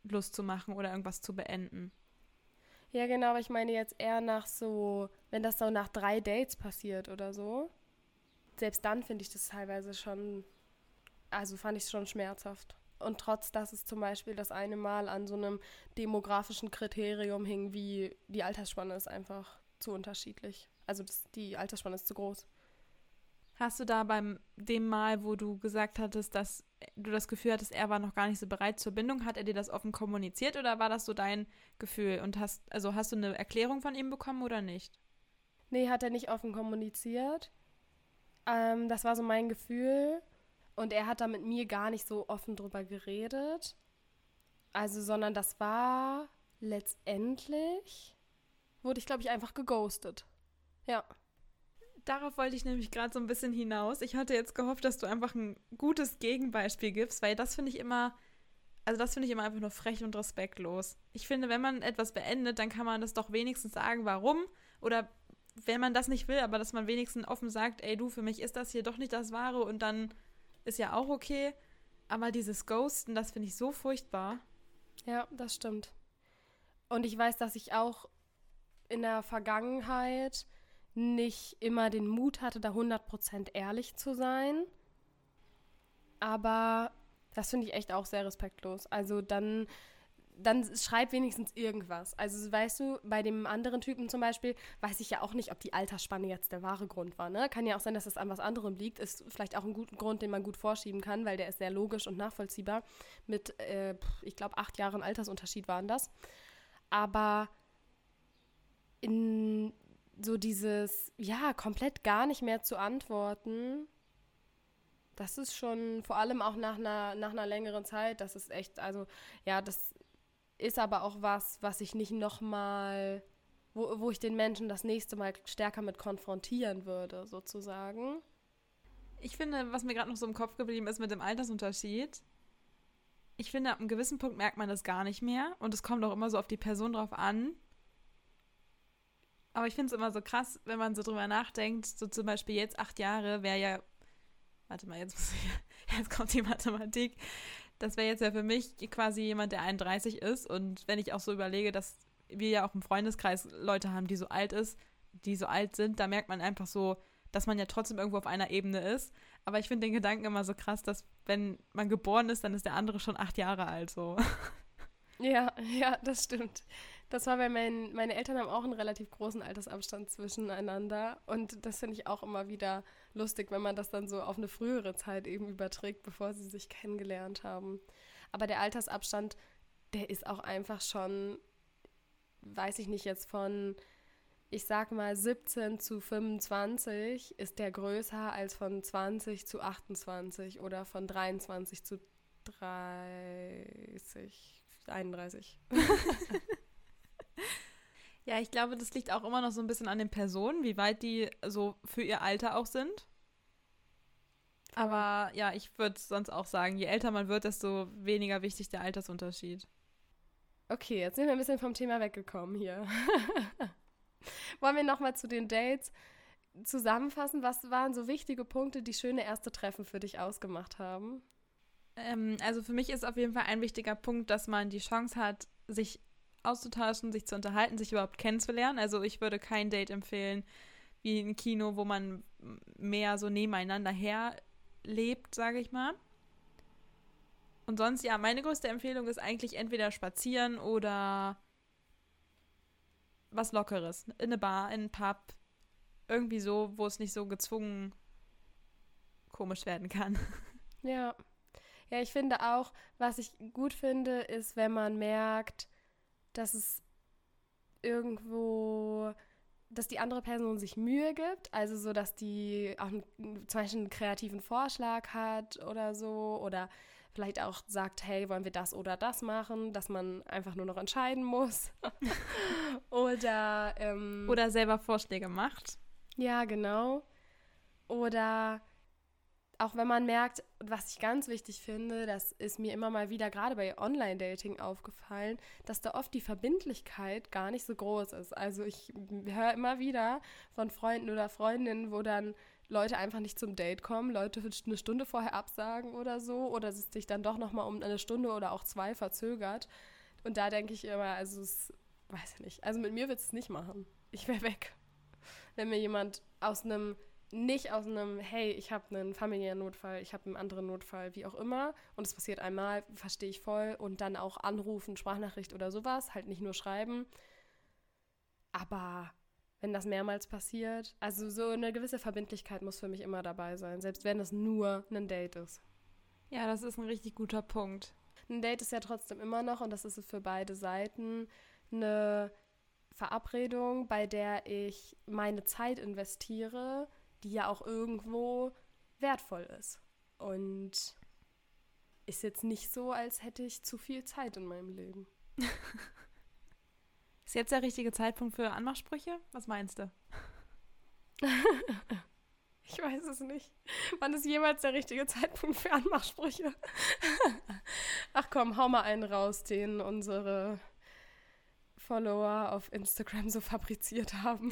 Lust zu machen oder irgendwas zu beenden. Ja, genau, aber ich meine jetzt eher nach so, wenn das so nach drei Dates passiert oder so. Selbst dann finde ich das teilweise schon, also fand ich es schon schmerzhaft. Und trotz, dass es zum Beispiel das eine Mal an so einem demografischen Kriterium hing, wie die Altersspanne ist einfach zu unterschiedlich. Also das, die Altersspanne ist zu groß. Hast du da beim dem Mal, wo du gesagt hattest, dass du das Gefühl hattest, er war noch gar nicht so bereit zur Bindung, hat er dir das offen kommuniziert oder war das so dein Gefühl? Und hast, also hast du eine Erklärung von ihm bekommen oder nicht? Nee, hat er nicht offen kommuniziert. Ähm, das war so mein Gefühl. Und er hat da mit mir gar nicht so offen drüber geredet. Also, sondern das war letztendlich, wurde ich, glaube ich, einfach geghostet. Ja. Darauf wollte ich nämlich gerade so ein bisschen hinaus. Ich hatte jetzt gehofft, dass du einfach ein gutes Gegenbeispiel gibst, weil das finde ich immer, also das finde ich immer einfach nur frech und respektlos. Ich finde, wenn man etwas beendet, dann kann man das doch wenigstens sagen, warum. Oder wenn man das nicht will, aber dass man wenigstens offen sagt, ey du, für mich ist das hier doch nicht das Wahre und dann ist ja auch okay. Aber dieses Ghosten, das finde ich so furchtbar. Ja, das stimmt. Und ich weiß, dass ich auch in der Vergangenheit nicht immer den Mut hatte, da 100% ehrlich zu sein. Aber das finde ich echt auch sehr respektlos. Also dann, dann schreib wenigstens irgendwas. Also weißt du, bei dem anderen Typen zum Beispiel weiß ich ja auch nicht, ob die Altersspanne jetzt der wahre Grund war. Ne? Kann ja auch sein, dass es an was anderem liegt. Ist vielleicht auch ein guter Grund, den man gut vorschieben kann, weil der ist sehr logisch und nachvollziehbar. Mit, äh, ich glaube, acht Jahren Altersunterschied waren das. Aber in so dieses, ja, komplett gar nicht mehr zu antworten, das ist schon, vor allem auch nach einer, nach einer längeren Zeit, das ist echt, also, ja, das ist aber auch was, was ich nicht nochmal, wo, wo ich den Menschen das nächste Mal stärker mit konfrontieren würde, sozusagen. Ich finde, was mir gerade noch so im Kopf geblieben ist mit dem Altersunterschied, ich finde, ab einem gewissen Punkt merkt man das gar nicht mehr und es kommt auch immer so auf die Person drauf an. Aber ich finde es immer so krass, wenn man so drüber nachdenkt, so zum Beispiel jetzt acht Jahre wäre ja, warte mal, jetzt, ich, jetzt kommt die Mathematik, das wäre jetzt ja für mich quasi jemand, der 31 ist. Und wenn ich auch so überlege, dass wir ja auch im Freundeskreis Leute haben, die so alt ist, die so alt sind, da merkt man einfach so, dass man ja trotzdem irgendwo auf einer Ebene ist. Aber ich finde den Gedanken immer so krass, dass wenn man geboren ist, dann ist der andere schon acht Jahre alt so. Ja, ja, das stimmt. Das war bei meinen, meine Eltern haben auch einen relativ großen Altersabstand zwischeneinander. Und das finde ich auch immer wieder lustig, wenn man das dann so auf eine frühere Zeit eben überträgt, bevor sie sich kennengelernt haben. Aber der Altersabstand, der ist auch einfach schon, weiß ich nicht jetzt von, ich sag mal 17 zu 25 ist der größer als von 20 zu 28 oder von 23 zu 30. 31. ja, ich glaube, das liegt auch immer noch so ein bisschen an den Personen, wie weit die so für ihr Alter auch sind. Aber ja, ich würde sonst auch sagen, je älter man wird, desto weniger wichtig der Altersunterschied. Okay, jetzt sind wir ein bisschen vom Thema weggekommen hier. Wollen wir nochmal zu den Dates zusammenfassen? Was waren so wichtige Punkte, die schöne erste Treffen für dich ausgemacht haben? Ähm, also für mich ist auf jeden Fall ein wichtiger Punkt, dass man die Chance hat, sich auszutauschen, sich zu unterhalten, sich überhaupt kennenzulernen. Also ich würde kein Date empfehlen wie ein Kino, wo man mehr so nebeneinander her lebt, sage ich mal. Und sonst, ja, meine größte Empfehlung ist eigentlich entweder spazieren oder was Lockeres. In eine Bar, in einen Pub. Irgendwie so, wo es nicht so gezwungen komisch werden kann. Ja. Ja, ich finde auch, was ich gut finde, ist, wenn man merkt, dass es irgendwo, dass die andere Person sich Mühe gibt, also so, dass die auch einen, zum Beispiel einen kreativen Vorschlag hat oder so, oder vielleicht auch sagt, hey, wollen wir das oder das machen, dass man einfach nur noch entscheiden muss. oder ähm, oder selber Vorschläge macht. Ja, genau. Oder auch wenn man merkt, was ich ganz wichtig finde, das ist mir immer mal wieder gerade bei Online-Dating aufgefallen, dass da oft die Verbindlichkeit gar nicht so groß ist. Also ich höre immer wieder von Freunden oder Freundinnen, wo dann Leute einfach nicht zum Date kommen, Leute eine Stunde vorher absagen oder so, oder es sich dann doch nochmal um eine Stunde oder auch zwei verzögert. Und da denke ich immer, also es, weiß ich nicht, also mit mir wird es nicht machen. Ich wäre weg. Wenn mir jemand aus einem nicht aus einem, hey, ich habe einen familiären Notfall, ich habe einen anderen Notfall, wie auch immer, und es passiert einmal, verstehe ich voll, und dann auch anrufen, Sprachnachricht oder sowas, halt nicht nur schreiben. Aber wenn das mehrmals passiert, also so eine gewisse Verbindlichkeit muss für mich immer dabei sein, selbst wenn es nur ein Date ist. Ja, das ist ein richtig guter Punkt. Ein Date ist ja trotzdem immer noch, und das ist für beide Seiten, eine Verabredung, bei der ich meine Zeit investiere, die ja auch irgendwo wertvoll ist. Und ist jetzt nicht so, als hätte ich zu viel Zeit in meinem Leben. ist jetzt der richtige Zeitpunkt für Anmachsprüche? Was meinst du? ich weiß es nicht. Wann ist jemals der richtige Zeitpunkt für Anmachsprüche? Ach komm, hau mal einen raus, den unsere Follower auf Instagram so fabriziert haben.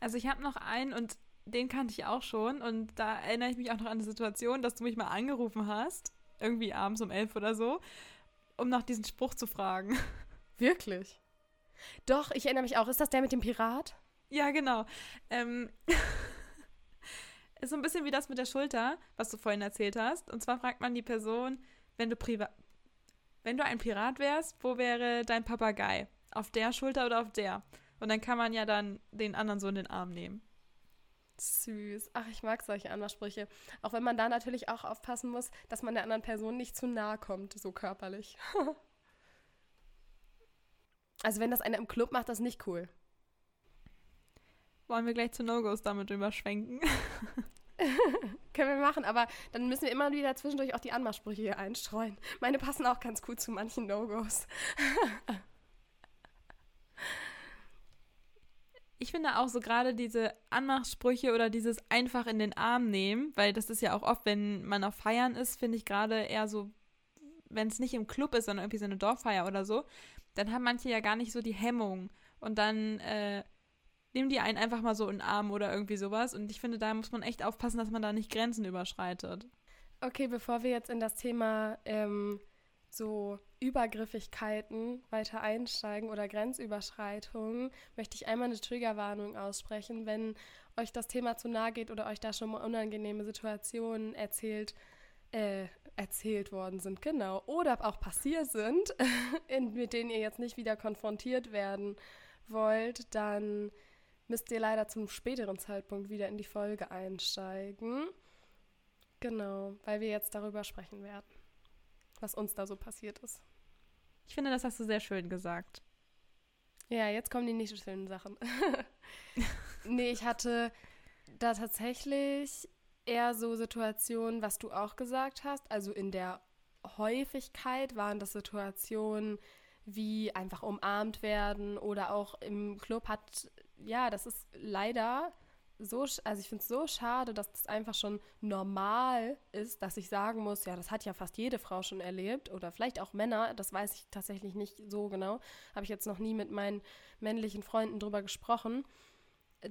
also ich habe noch einen und den kannte ich auch schon und da erinnere ich mich auch noch an die Situation, dass du mich mal angerufen hast, irgendwie abends um elf oder so, um nach diesem Spruch zu fragen. Wirklich? Doch, ich erinnere mich auch. Ist das der mit dem Pirat? Ja, genau. Ähm, ist so ein bisschen wie das mit der Schulter, was du vorhin erzählt hast. Und zwar fragt man die Person, wenn du privat, wenn du ein Pirat wärst, wo wäre dein Papagei? Auf der Schulter oder auf der? Und dann kann man ja dann den anderen so in den Arm nehmen. Süß. Ach, ich mag solche Anmachsprüche. Auch wenn man da natürlich auch aufpassen muss, dass man der anderen Person nicht zu nahe kommt, so körperlich. also wenn das einer im Club macht, das ist nicht cool. Wollen wir gleich zu No-Gos damit überschwenken? Können wir machen, aber dann müssen wir immer wieder zwischendurch auch die Anmachsprüche hier einstreuen. Meine passen auch ganz gut zu manchen No-Gos. ich finde auch so gerade diese Anmachsprüche oder dieses einfach in den Arm nehmen, weil das ist ja auch oft, wenn man auf Feiern ist, finde ich gerade eher so, wenn es nicht im Club ist, sondern irgendwie so eine Dorffeier oder so, dann haben manche ja gar nicht so die Hemmung und dann äh, nehmen die einen einfach mal so in den Arm oder irgendwie sowas und ich finde, da muss man echt aufpassen, dass man da nicht Grenzen überschreitet. Okay, bevor wir jetzt in das Thema ähm, so Übergriffigkeiten weiter einsteigen oder Grenzüberschreitungen, möchte ich einmal eine Triggerwarnung aussprechen. Wenn euch das Thema zu nahe geht oder euch da schon mal unangenehme Situationen erzählt, äh, erzählt worden sind, genau, oder auch passiert sind, in, mit denen ihr jetzt nicht wieder konfrontiert werden wollt, dann müsst ihr leider zum späteren Zeitpunkt wieder in die Folge einsteigen. Genau, weil wir jetzt darüber sprechen werden, was uns da so passiert ist. Ich finde, das hast du sehr schön gesagt. Ja, jetzt kommen die nicht so schönen Sachen. nee, ich hatte da tatsächlich eher so Situationen, was du auch gesagt hast. Also in der Häufigkeit waren das Situationen wie einfach umarmt werden oder auch im Club hat, ja, das ist leider so, also ich finde es so schade, dass das einfach schon normal ist, dass ich sagen muss, ja, das hat ja fast jede Frau schon erlebt oder vielleicht auch Männer, das weiß ich tatsächlich nicht so genau, habe ich jetzt noch nie mit meinen männlichen Freunden drüber gesprochen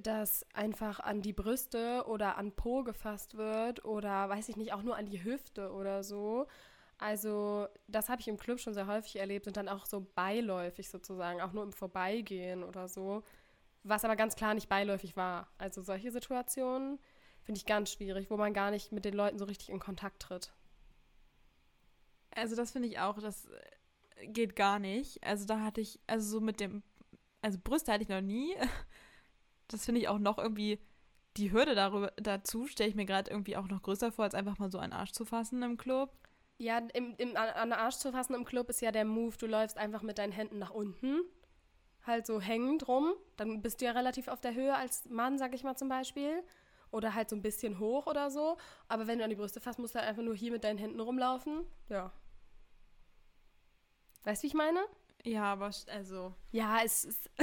dass einfach an die Brüste oder an Po gefasst wird oder weiß ich nicht, auch nur an die Hüfte oder so. Also das habe ich im Club schon sehr häufig erlebt und dann auch so beiläufig sozusagen, auch nur im Vorbeigehen oder so, was aber ganz klar nicht beiläufig war. Also solche Situationen finde ich ganz schwierig, wo man gar nicht mit den Leuten so richtig in Kontakt tritt. Also das finde ich auch, das geht gar nicht. Also da hatte ich, also so mit dem, also Brüste hatte ich noch nie das finde ich auch noch irgendwie, die Hürde darüber, dazu stelle ich mir gerade irgendwie auch noch größer vor, als einfach mal so einen Arsch zu fassen im Club. Ja, im, im, an den Arsch zu fassen im Club ist ja der Move, du läufst einfach mit deinen Händen nach unten, halt so hängend rum, dann bist du ja relativ auf der Höhe als Mann, sag ich mal zum Beispiel. Oder halt so ein bisschen hoch oder so. Aber wenn du an die Brüste fasst, musst du halt einfach nur hier mit deinen Händen rumlaufen. Ja. Weißt du, wie ich meine? Ja, aber also. Ja, es ist.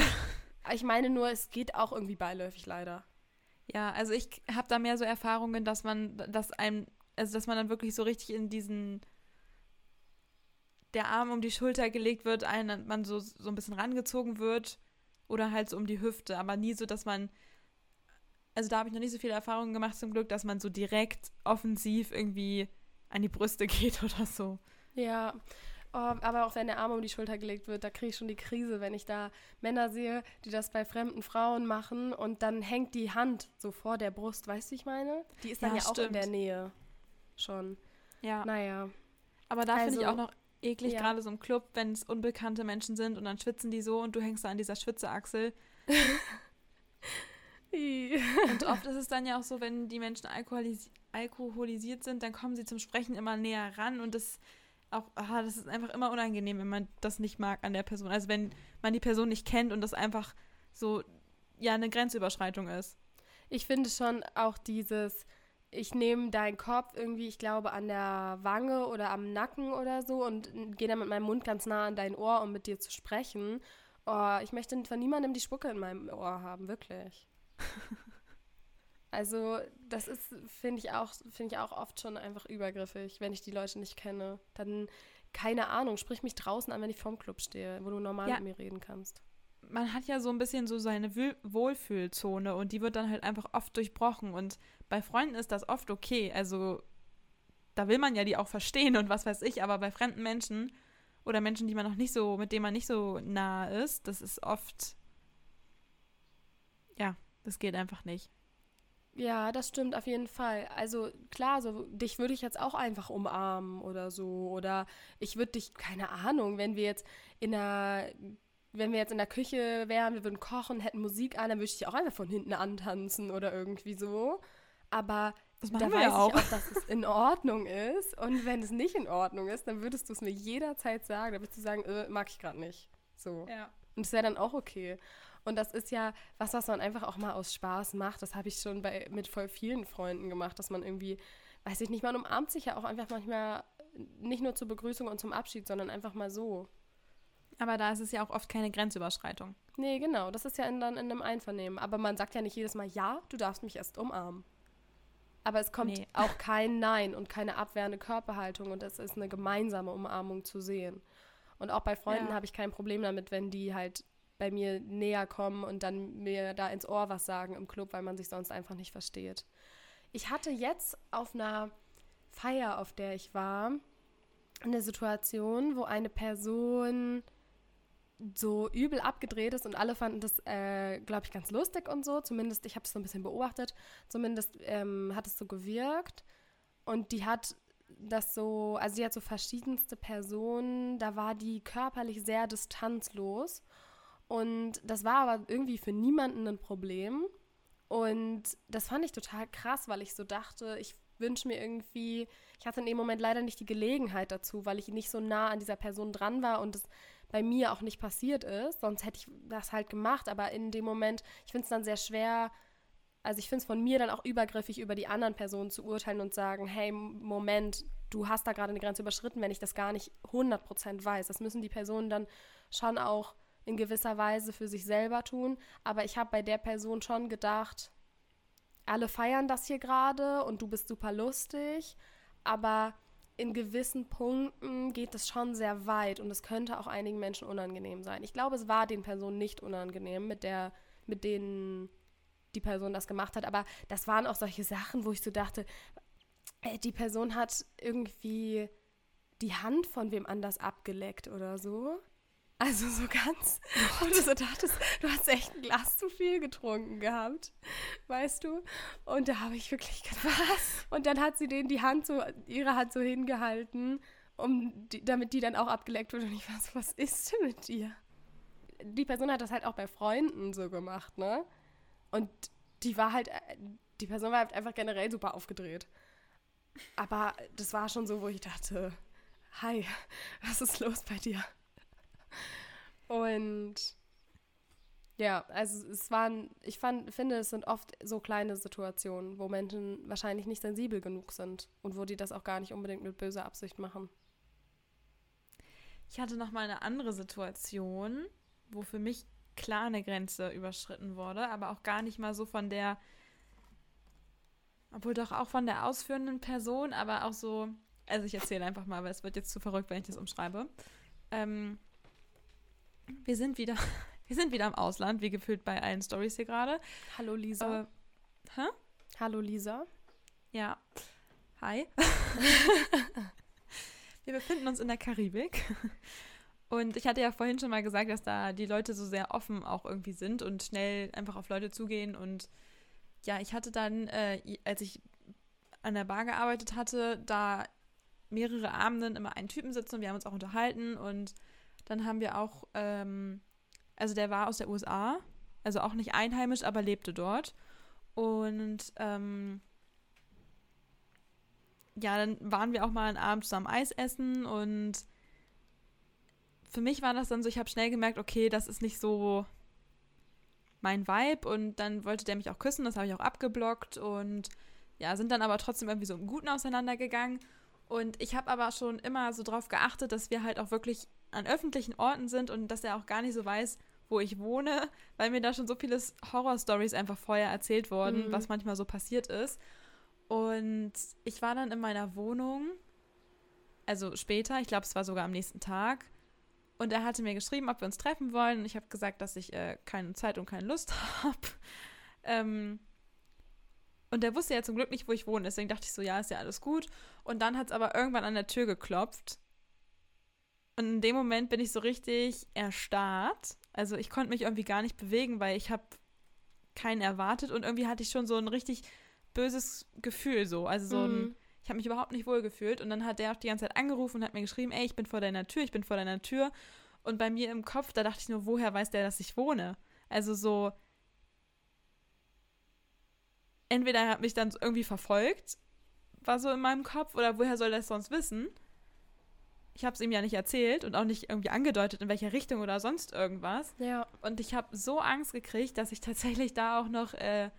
Ich meine nur, es geht auch irgendwie beiläufig leider. Ja, also ich habe da mehr so Erfahrungen, dass man, dass einem, also dass man dann wirklich so richtig in diesen der Arm um die Schulter gelegt wird, ein, man so, so ein bisschen rangezogen wird oder halt so um die Hüfte, aber nie so, dass man, also da habe ich noch nicht so viele Erfahrungen gemacht zum Glück, dass man so direkt offensiv irgendwie an die Brüste geht oder so. Ja, Oh, aber auch wenn der Arm um die Schulter gelegt wird, da kriege ich schon die Krise, wenn ich da Männer sehe, die das bei fremden Frauen machen und dann hängt die Hand so vor der Brust, weißt du, ich meine? Die ist dann ja, ja auch in der Nähe schon. Ja. Naja. Aber da also, finde ich auch noch eklig, ja. gerade so im Club, wenn es unbekannte Menschen sind und dann schwitzen die so und du hängst da an dieser Schwitzeachsel. und oft ist es dann ja auch so, wenn die Menschen alkoholis alkoholisiert sind, dann kommen sie zum Sprechen immer näher ran und das auch, aha, das ist einfach immer unangenehm, wenn man das nicht mag an der Person. Also wenn man die Person nicht kennt und das einfach so, ja, eine Grenzüberschreitung ist. Ich finde schon auch dieses, ich nehme deinen Kopf irgendwie, ich glaube, an der Wange oder am Nacken oder so und gehe dann mit meinem Mund ganz nah an dein Ohr, um mit dir zu sprechen. Oh, ich möchte von niemandem die Spucke in meinem Ohr haben, wirklich. Also, das ist, finde ich auch, finde ich auch oft schon einfach übergriffig, wenn ich die Leute nicht kenne. Dann, keine Ahnung, sprich mich draußen an, wenn ich vorm Club stehe, wo du normal ja. mit mir reden kannst. Man hat ja so ein bisschen so seine Wohlfühlzone und die wird dann halt einfach oft durchbrochen. Und bei Freunden ist das oft okay. Also, da will man ja die auch verstehen und was weiß ich, aber bei fremden Menschen oder Menschen, die man noch nicht so, mit denen man nicht so nah ist, das ist oft. Ja, das geht einfach nicht. Ja, das stimmt auf jeden Fall. Also klar, so dich würde ich jetzt auch einfach umarmen oder so. Oder ich würde dich, keine Ahnung, wenn wir jetzt in der, wenn wir jetzt in der Küche wären, wir würden kochen, hätten Musik an, dann würde ich dich auch einfach von hinten antanzen oder irgendwie so. Aber da weiß ja auch. ich auch, dass es in Ordnung ist. Und wenn es nicht in Ordnung ist, dann würdest du es mir jederzeit sagen. Da würdest du sagen, äh, mag ich gerade nicht. So. Ja. Und es wäre dann auch okay. Und das ist ja was, was man einfach auch mal aus Spaß macht. Das habe ich schon bei, mit voll vielen Freunden gemacht, dass man irgendwie, weiß ich nicht, man umarmt sich ja auch einfach manchmal nicht nur zur Begrüßung und zum Abschied, sondern einfach mal so. Aber da ist es ja auch oft keine Grenzüberschreitung. Nee, genau. Das ist ja in, dann in einem Einvernehmen. Aber man sagt ja nicht jedes Mal, ja, du darfst mich erst umarmen. Aber es kommt nee. auch kein Nein und keine abwehrende Körperhaltung und es ist eine gemeinsame Umarmung zu sehen. Und auch bei Freunden ja. habe ich kein Problem damit, wenn die halt bei mir näher kommen und dann mir da ins Ohr was sagen im Club, weil man sich sonst einfach nicht versteht. Ich hatte jetzt auf einer Feier, auf der ich war, eine Situation, wo eine Person so übel abgedreht ist und alle fanden das, äh, glaube ich, ganz lustig und so. Zumindest, ich habe es so ein bisschen beobachtet. Zumindest ähm, hat es so gewirkt. Und die hat das so, also die hat so verschiedenste Personen, da war die körperlich sehr distanzlos. Und das war aber irgendwie für niemanden ein Problem. Und das fand ich total krass, weil ich so dachte, ich wünsche mir irgendwie, ich hatte in dem Moment leider nicht die Gelegenheit dazu, weil ich nicht so nah an dieser Person dran war und es bei mir auch nicht passiert ist. Sonst hätte ich das halt gemacht, aber in dem Moment, ich finde es dann sehr schwer, also ich finde es von mir dann auch übergriffig, über die anderen Personen zu urteilen und sagen, hey, Moment, du hast da gerade eine Grenze überschritten, wenn ich das gar nicht 100% weiß. Das müssen die Personen dann schon auch in gewisser Weise für sich selber tun. Aber ich habe bei der Person schon gedacht, alle feiern das hier gerade und du bist super lustig, aber in gewissen Punkten geht es schon sehr weit und es könnte auch einigen Menschen unangenehm sein. Ich glaube, es war den Personen nicht unangenehm, mit der, mit denen die Person das gemacht hat, aber das waren auch solche Sachen, wo ich so dachte, ey, die Person hat irgendwie die Hand von wem anders abgeleckt oder so. Also so ganz. Und du so dachtest, du hast echt ein Glas zu viel getrunken gehabt. Weißt du? Und da habe ich wirklich gedacht, was? Und dann hat sie denen die Hand so, ihre Hand so hingehalten, um die, damit die dann auch abgeleckt wurde. Und ich war so, was ist denn mit dir? Die Person hat das halt auch bei Freunden so gemacht, ne? Und die war halt, die Person war halt einfach generell super aufgedreht. Aber das war schon so, wo ich dachte, hi, was ist los bei dir? Und ja, also es waren, ich fand, finde, es sind oft so kleine Situationen, wo Menschen wahrscheinlich nicht sensibel genug sind und wo die das auch gar nicht unbedingt mit böser Absicht machen. Ich hatte noch mal eine andere Situation, wo für mich klar eine Grenze überschritten wurde, aber auch gar nicht mal so von der, obwohl doch auch von der ausführenden Person, aber auch so, also ich erzähle einfach mal, weil es wird jetzt zu verrückt, wenn ich das umschreibe. Ähm, wir sind wieder, wir sind wieder im Ausland, wie gefühlt bei allen Stories hier gerade. Hallo Lisa. Äh, hä? Hallo Lisa. Ja. Hi. wir befinden uns in der Karibik. Und ich hatte ja vorhin schon mal gesagt, dass da die Leute so sehr offen auch irgendwie sind und schnell einfach auf Leute zugehen. Und ja, ich hatte dann, äh, als ich an der Bar gearbeitet hatte, da mehrere Abenden immer einen Typen sitzen und wir haben uns auch unterhalten und dann haben wir auch, ähm, also der war aus der USA, also auch nicht einheimisch, aber lebte dort. Und ähm, ja, dann waren wir auch mal einen Abend zusammen Eis essen und für mich war das dann so, ich habe schnell gemerkt, okay, das ist nicht so mein Vibe und dann wollte der mich auch küssen, das habe ich auch abgeblockt und ja, sind dann aber trotzdem irgendwie so im Guten auseinandergegangen und ich habe aber schon immer so drauf geachtet, dass wir halt auch wirklich an öffentlichen Orten sind und dass er auch gar nicht so weiß, wo ich wohne, weil mir da schon so viele Horror-Stories einfach vorher erzählt wurden, mhm. was manchmal so passiert ist. Und ich war dann in meiner Wohnung, also später, ich glaube, es war sogar am nächsten Tag. Und er hatte mir geschrieben, ob wir uns treffen wollen. Und ich habe gesagt, dass ich äh, keine Zeit und keine Lust habe. ähm, und der wusste ja zum Glück nicht, wo ich wohne. Deswegen dachte ich so, ja, ist ja alles gut. Und dann hat es aber irgendwann an der Tür geklopft. Und in dem Moment bin ich so richtig erstarrt. Also ich konnte mich irgendwie gar nicht bewegen, weil ich habe keinen erwartet und irgendwie hatte ich schon so ein richtig böses Gefühl so. Also so ein, mhm. ich habe mich überhaupt nicht wohl gefühlt. Und dann hat der auch die ganze Zeit angerufen und hat mir geschrieben, ey, ich bin vor deiner Tür, ich bin vor deiner Tür. Und bei mir im Kopf, da dachte ich nur, woher weiß der, dass ich wohne? Also so, entweder er hat mich dann irgendwie verfolgt, war so in meinem Kopf, oder woher soll er es sonst wissen? Ich habe es ihm ja nicht erzählt und auch nicht irgendwie angedeutet, in welcher Richtung oder sonst irgendwas. Ja. Und ich habe so Angst gekriegt, dass ich tatsächlich da auch noch, äh,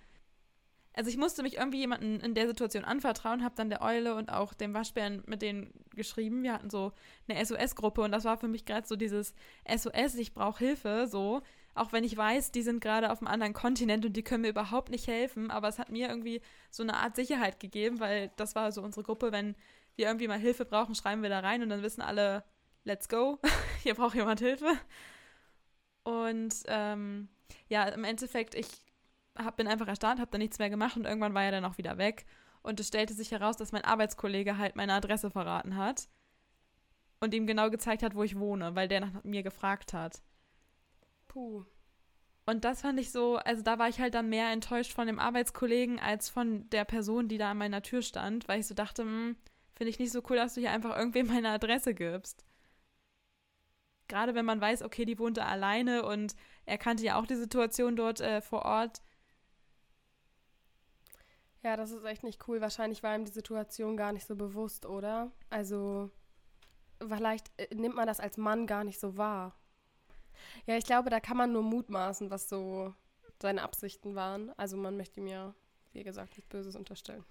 also ich musste mich irgendwie jemanden in der Situation anvertrauen, habe dann der Eule und auch dem Waschbären mit denen geschrieben. Wir hatten so eine SOS-Gruppe und das war für mich gerade so dieses SOS, ich brauche Hilfe, so. Auch wenn ich weiß, die sind gerade auf einem anderen Kontinent und die können mir überhaupt nicht helfen, aber es hat mir irgendwie so eine Art Sicherheit gegeben, weil das war so unsere Gruppe, wenn wir irgendwie mal Hilfe brauchen, schreiben wir da rein und dann wissen alle, let's go, hier braucht jemand Hilfe. Und ähm, ja, im Endeffekt, ich hab, bin einfach erstarrt, habe da nichts mehr gemacht und irgendwann war er dann auch wieder weg. Und es stellte sich heraus, dass mein Arbeitskollege halt meine Adresse verraten hat und ihm genau gezeigt hat, wo ich wohne, weil der nach mir gefragt hat. Puh. Und das fand ich so, also da war ich halt dann mehr enttäuscht von dem Arbeitskollegen als von der Person, die da an meiner Tür stand, weil ich so dachte, hm, finde ich nicht so cool, dass du hier einfach irgendwem meine Adresse gibst. Gerade wenn man weiß, okay, die wohnte alleine und er kannte ja auch die Situation dort äh, vor Ort. Ja, das ist echt nicht cool. Wahrscheinlich war ihm die Situation gar nicht so bewusst, oder? Also, vielleicht äh, nimmt man das als Mann gar nicht so wahr. Ja, ich glaube, da kann man nur mutmaßen, was so seine Absichten waren. Also man möchte ihm ja, wie gesagt, nichts Böses unterstellen.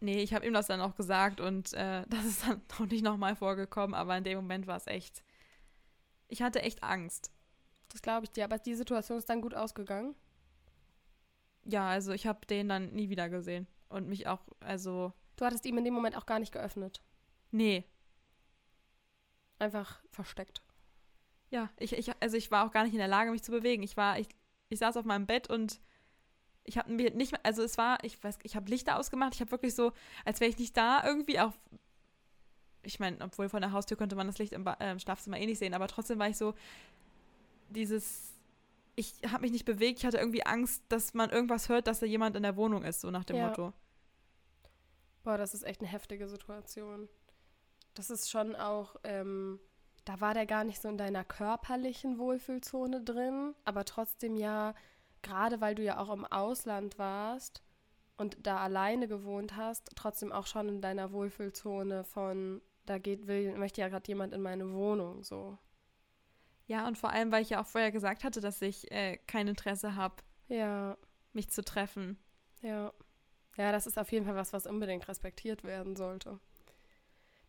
Nee, ich habe ihm das dann auch gesagt und äh, das ist dann auch nicht nochmal vorgekommen, aber in dem Moment war es echt. Ich hatte echt Angst. Das glaube ich dir, aber die Situation ist dann gut ausgegangen. Ja, also ich habe den dann nie wieder gesehen und mich auch, also. Du hattest ihm in dem Moment auch gar nicht geöffnet. Nee. Einfach versteckt. Ja, ich, ich, also ich war auch gar nicht in der Lage, mich zu bewegen. Ich war, ich, ich saß auf meinem Bett und ich habe mir nicht mehr, also es war, ich weiß, ich habe Lichter ausgemacht. Ich habe wirklich so, als wäre ich nicht da irgendwie auch. Ich meine, obwohl von der Haustür könnte man das Licht im, äh, im Schlafzimmer eh nicht sehen, aber trotzdem war ich so, dieses, ich habe mich nicht bewegt. Ich hatte irgendwie Angst, dass man irgendwas hört, dass da jemand in der Wohnung ist, so nach dem Ja. Motto. Boah, das ist echt eine heftige Situation. Das ist schon auch, ähm, da war der gar nicht so in deiner körperlichen Wohlfühlzone drin, aber trotzdem ja, gerade weil du ja auch im Ausland warst und da alleine gewohnt hast, trotzdem auch schon in deiner Wohlfühlzone von, da geht, will, möchte ja gerade jemand in meine Wohnung, so. Ja, und vor allem, weil ich ja auch vorher gesagt hatte, dass ich äh, kein Interesse habe, Ja, mich zu treffen. Ja. Ja, das ist auf jeden Fall was, was unbedingt respektiert werden sollte.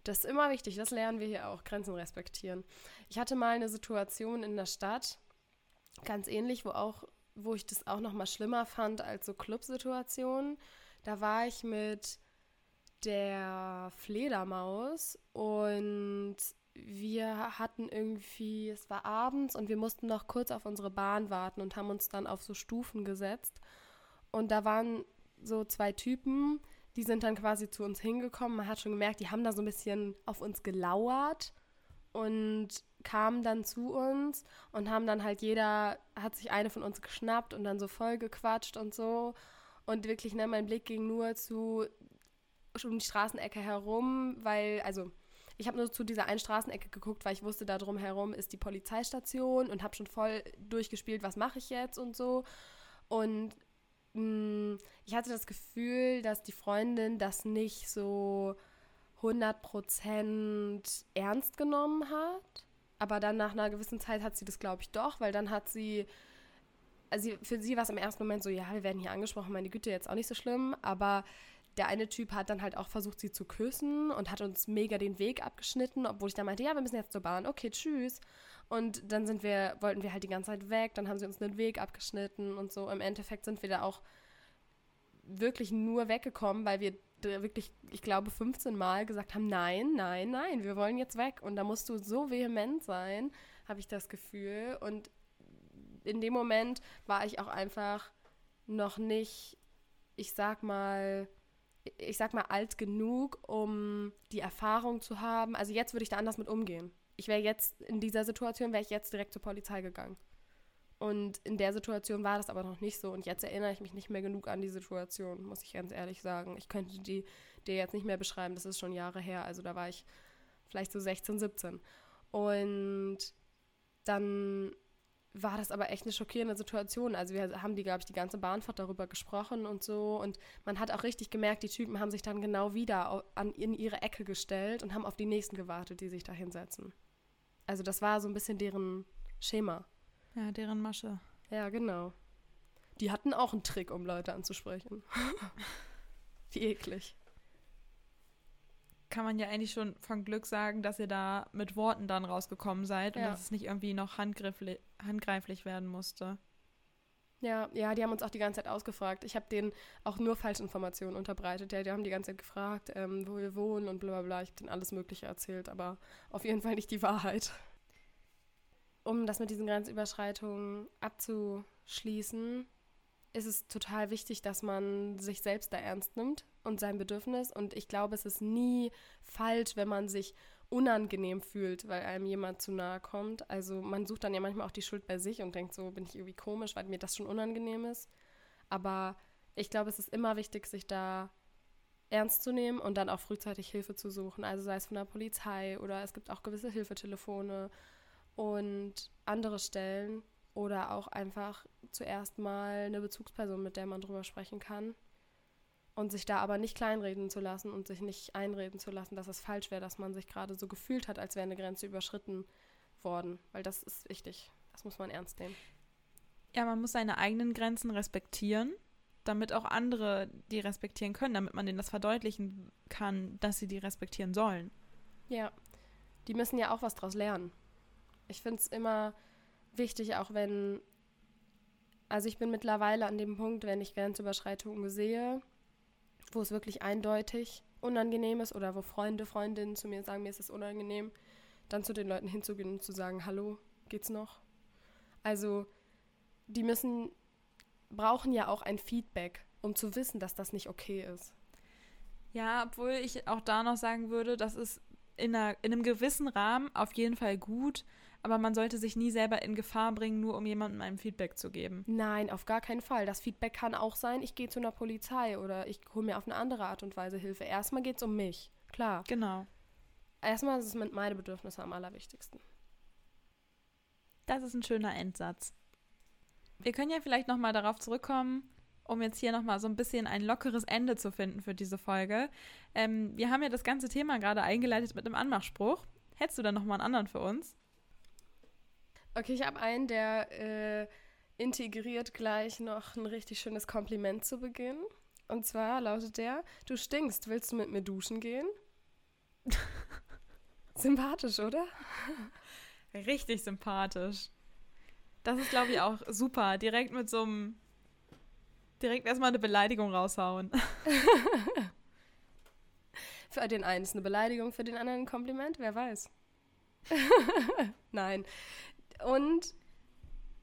Das ist immer wichtig, das lernen wir hier auch, Grenzen respektieren. Ich hatte mal eine Situation in der Stadt, ganz ähnlich, wo auch, wo ich das auch noch mal schlimmer fand als so Clubsituationen. Da war ich mit der Fledermaus und wir hatten irgendwie, es war abends und wir mussten noch kurz auf unsere Bahn warten und haben uns dann auf so Stufen gesetzt. Und da waren so zwei Typen, die sind dann quasi zu uns hingekommen. Man hat schon gemerkt, die haben da so ein bisschen auf uns gelauert und kamen dann zu uns und haben dann halt jeder, hat sich eine von uns geschnappt und dann so voll gequatscht und so. Und wirklich, ne, mein Blick ging nur zu um die Straßenecke herum, weil, also ich habe nur zu dieser einen Straßenecke geguckt, weil ich wusste, da drum herum ist die Polizeistation und habe schon voll durchgespielt, was mache ich jetzt und so. Und mh, ich hatte das Gefühl, dass die Freundin das nicht so 100% ernst genommen hat. Aber dann nach einer gewissen Zeit hat sie das, glaube ich, doch, weil dann hat sie, also für sie war es im ersten Moment so, ja, wir werden hier angesprochen, meine Güte, jetzt auch nicht so schlimm, aber der eine Typ hat dann halt auch versucht, sie zu küssen und hat uns mega den Weg abgeschnitten, obwohl ich dann meinte, ja, wir müssen jetzt zur Bahn, okay, tschüss. Und dann sind wir, wollten wir halt die ganze Zeit weg, dann haben sie uns den Weg abgeschnitten und so. Im Endeffekt sind wir da auch wirklich nur weggekommen, weil wir wirklich, ich glaube, 15 Mal gesagt haben, nein, nein, nein, wir wollen jetzt weg. Und da musst du so vehement sein, habe ich das Gefühl. Und in dem Moment war ich auch einfach noch nicht, ich sag mal, ich sag mal, alt genug, um die Erfahrung zu haben. Also jetzt würde ich da anders mit umgehen. Ich wäre jetzt, in dieser Situation wäre ich jetzt direkt zur Polizei gegangen. Und in der Situation war das aber noch nicht so. Und jetzt erinnere ich mich nicht mehr genug an die Situation, muss ich ganz ehrlich sagen. Ich könnte die dir jetzt nicht mehr beschreiben, das ist schon Jahre her. Also da war ich vielleicht so 16, 17. Und dann war das aber echt eine schockierende Situation. Also wir haben die, glaube ich, die ganze Bahnfahrt darüber gesprochen und so. Und man hat auch richtig gemerkt, die Typen haben sich dann genau wieder an, in ihre Ecke gestellt und haben auf die nächsten gewartet, die sich da hinsetzen. Also das war so ein bisschen deren Schema. Ja, deren Masche. Ja, genau. Die hatten auch einen Trick, um Leute anzusprechen. Wie eklig. Kann man ja eigentlich schon von Glück sagen, dass ihr da mit Worten dann rausgekommen seid und Ja. dass es nicht irgendwie noch handgreiflich, handgreiflich werden musste. Ja, ja, die haben uns auch die ganze Zeit ausgefragt. Ich habe denen auch nur Falschinformationen unterbreitet. Ja, die haben die ganze Zeit gefragt, ähm, wo wir wohnen und bla bla bla. Ich habe denen alles Mögliche erzählt, aber auf jeden Fall nicht die Wahrheit. Um das mit diesen Grenzüberschreitungen abzuschließen, ist es total wichtig, dass man sich selbst da ernst nimmt und sein Bedürfnis. Und ich glaube, es ist nie falsch, wenn man sich unangenehm fühlt, weil einem jemand zu nahe kommt. Also man sucht dann ja manchmal auch die Schuld bei sich und denkt so, bin ich irgendwie komisch, weil mir das schon unangenehm ist. Aber ich glaube, es ist immer wichtig, sich da ernst zu nehmen und dann auch frühzeitig Hilfe zu suchen. Also sei es von der Polizei oder es gibt auch gewisse Hilfetelefone und andere Stellen oder auch einfach zuerst mal eine Bezugsperson, mit der man drüber sprechen kann. Und sich da aber nicht kleinreden zu lassen und sich nicht einreden zu lassen, dass es falsch wäre, dass man sich gerade so gefühlt hat, als wäre eine Grenze überschritten worden. Weil das ist wichtig. Das muss man ernst nehmen. Ja, man muss seine eigenen Grenzen respektieren, damit auch andere die respektieren können, damit man denen das verdeutlichen kann, dass sie die respektieren sollen. Ja, die müssen ja auch was draus lernen. Ich finde es immer wichtig, auch wenn, also ich bin mittlerweile an dem Punkt, wenn ich Grenzüberschreitungen sehe, wo es wirklich eindeutig unangenehm ist oder wo Freunde, Freundinnen zu mir sagen, mir ist es unangenehm, dann zu den Leuten hinzugehen und zu sagen, hallo, geht's noch? Also, die müssen, brauchen ja auch ein Feedback, um zu wissen, dass das nicht okay ist. Ja, obwohl ich auch da noch sagen würde, das ist in, einer, in einem gewissen Rahmen auf jeden Fall gut, aber man sollte sich nie selber in Gefahr bringen, nur um jemandem ein Feedback zu geben. Nein, auf gar keinen Fall. Das Feedback kann auch sein, ich gehe zu einer Polizei oder ich hole mir auf eine andere Art und Weise Hilfe. Erstmal geht es um mich, klar. Genau. Erstmal ist es mit meine Bedürfnisse am allerwichtigsten. Das ist ein schöner Endsatz. Wir können ja vielleicht nochmal darauf zurückkommen, um jetzt hier nochmal so ein bisschen ein lockeres Ende zu finden für diese Folge. Ähm, wir haben ja das ganze Thema gerade eingeleitet mit einem Anmachspruch. Hättest du da nochmal einen anderen für uns? Okay, ich habe einen, der äh, integriert gleich noch ein richtig schönes Kompliment zu Beginn. Und zwar lautet der: Du stinkst, willst du mit mir duschen gehen? Sympathisch, oder? Richtig sympathisch. Das ist, glaube ich, auch super. Direkt mit so einem. Direkt erstmal eine Beleidigung raushauen. für den einen ist eine Beleidigung, für den anderen ein Kompliment, wer weiß. Nein. Und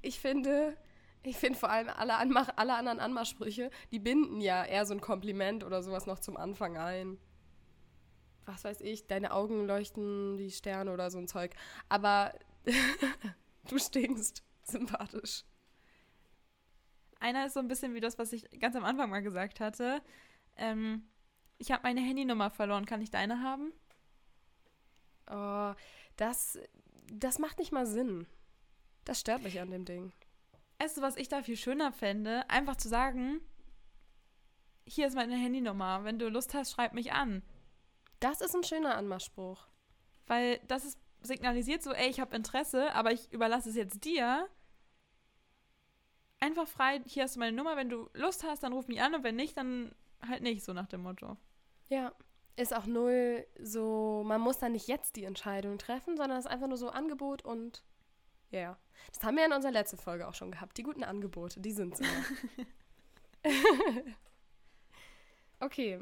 ich finde, ich finde vor allem alle, Anmach, alle anderen Anmachsprüche, die binden ja eher so ein Kompliment oder sowas noch zum Anfang ein. Was weiß ich, deine Augen leuchten wie Sterne oder so ein Zeug. Aber du stinkst sympathisch. Einer ist so ein bisschen wie das, was ich ganz am Anfang mal gesagt hatte. Ähm, ich habe meine Handynummer verloren. Kann ich deine haben? Oh, das, das macht nicht mal Sinn. Das stört mich an dem Ding. Weißt du, was ich da viel schöner fände? Einfach zu sagen, hier ist meine Handynummer. Wenn du Lust hast, schreib mich an. Das ist ein schöner Anmachspruch. Weil das ist signalisiert so, ey, ich habe Interesse, aber ich überlasse es jetzt dir. Einfach frei, hier hast du meine Nummer, wenn du Lust hast, dann ruf mich an und wenn nicht, dann halt nicht, so nach dem Motto. Ja, ist auch null so, man muss dann nicht jetzt die Entscheidung treffen, sondern es ist einfach nur so Angebot und ja, yeah. das haben wir in unserer letzten Folge auch schon gehabt. Die guten Angebote, die sind es okay,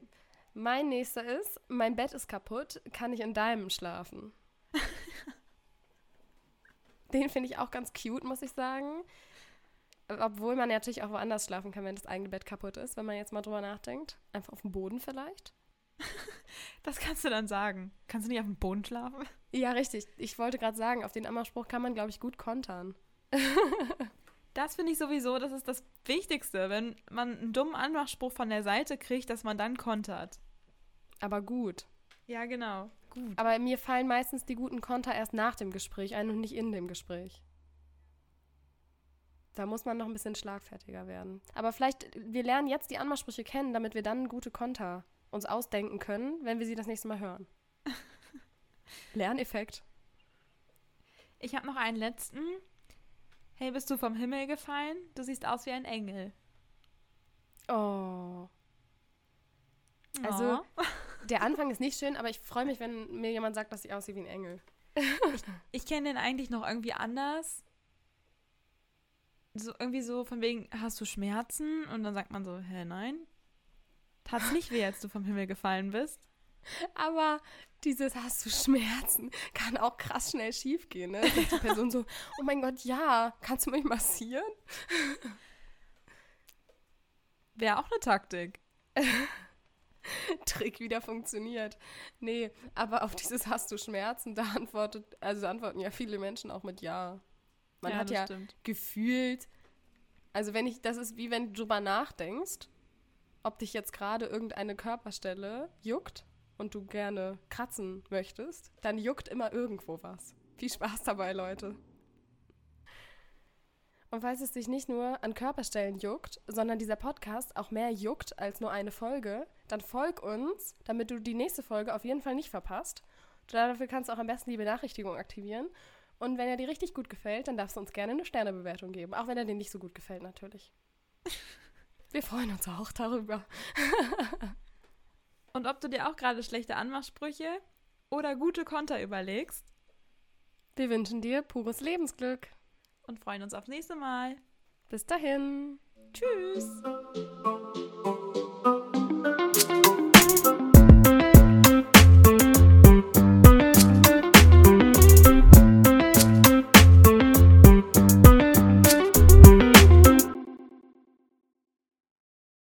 mein nächster ist, mein Bett ist kaputt, kann ich in deinem schlafen? Den finde ich auch ganz cute, muss ich sagen. Obwohl man natürlich auch woanders schlafen kann, wenn das eigene Bett kaputt ist, wenn man jetzt mal drüber nachdenkt. Einfach auf dem Boden vielleicht. Das kannst du dann sagen. Kannst du nicht auf dem Boden schlafen? Ja, richtig. Ich wollte gerade sagen, auf den Anmachspruch kann man, glaube ich, gut kontern. das finde ich sowieso, das ist das Wichtigste, wenn man einen dummen Anmachspruch von der Seite kriegt, dass man dann kontert. Aber gut. Ja, genau. Gut. Aber mir fallen meistens die guten Konter erst nach dem Gespräch ein und nicht in dem Gespräch. Da muss man noch ein bisschen schlagfertiger werden. Aber vielleicht, wir lernen jetzt die Anmachsprüche kennen, damit wir dann gute Konter uns ausdenken können, wenn wir sie das nächste Mal hören. Lerneffekt. Ich habe noch einen letzten. Hey, bist du vom Himmel gefallen? Du siehst aus wie ein Engel. Oh. Also, oh. der Anfang ist nicht schön, aber ich freue mich, wenn mir jemand sagt, dass ich aussehe wie ein Engel. ich, ich kenne den eigentlich noch irgendwie anders. So irgendwie so von wegen, hast du Schmerzen? Und dann sagt man so, hä, nein. Tat's nicht weh, als du vom Himmel gefallen bist. Aber dieses hast du Schmerzen kann auch krass schnell schief gehen, ne? Sagt die Person so, oh mein Gott, ja, kannst du mich massieren? Wäre auch eine Taktik. Trick wieder funktioniert. Nee, aber auf dieses Hast du Schmerzen, da antwortet, also antworten ja viele Menschen auch mit Ja. Man Ja, hat ja stimmt. gefühlt, also wenn ich, das ist wie wenn du drüber nachdenkst, ob dich jetzt gerade irgendeine Körperstelle juckt und du gerne kratzen möchtest, dann juckt immer irgendwo was. Viel Spaß dabei, Leute. Und falls es dich nicht nur an Körperstellen juckt, sondern dieser Podcast auch mehr juckt als nur eine Folge, dann folg uns, damit du die nächste Folge auf jeden Fall nicht verpasst. Dafür kannst du auch am besten die Benachrichtigung aktivieren. Und wenn er dir richtig gut gefällt, dann darfst du uns gerne eine Sternebewertung geben. Auch wenn er dir nicht so gut gefällt, natürlich. Wir freuen uns auch darüber. Und ob du dir auch gerade schlechte Anmachsprüche oder gute Konter überlegst Wir wünschen dir pures Lebensglück. und freuen uns aufs nächste Mal. Bis dahin. Tschüss.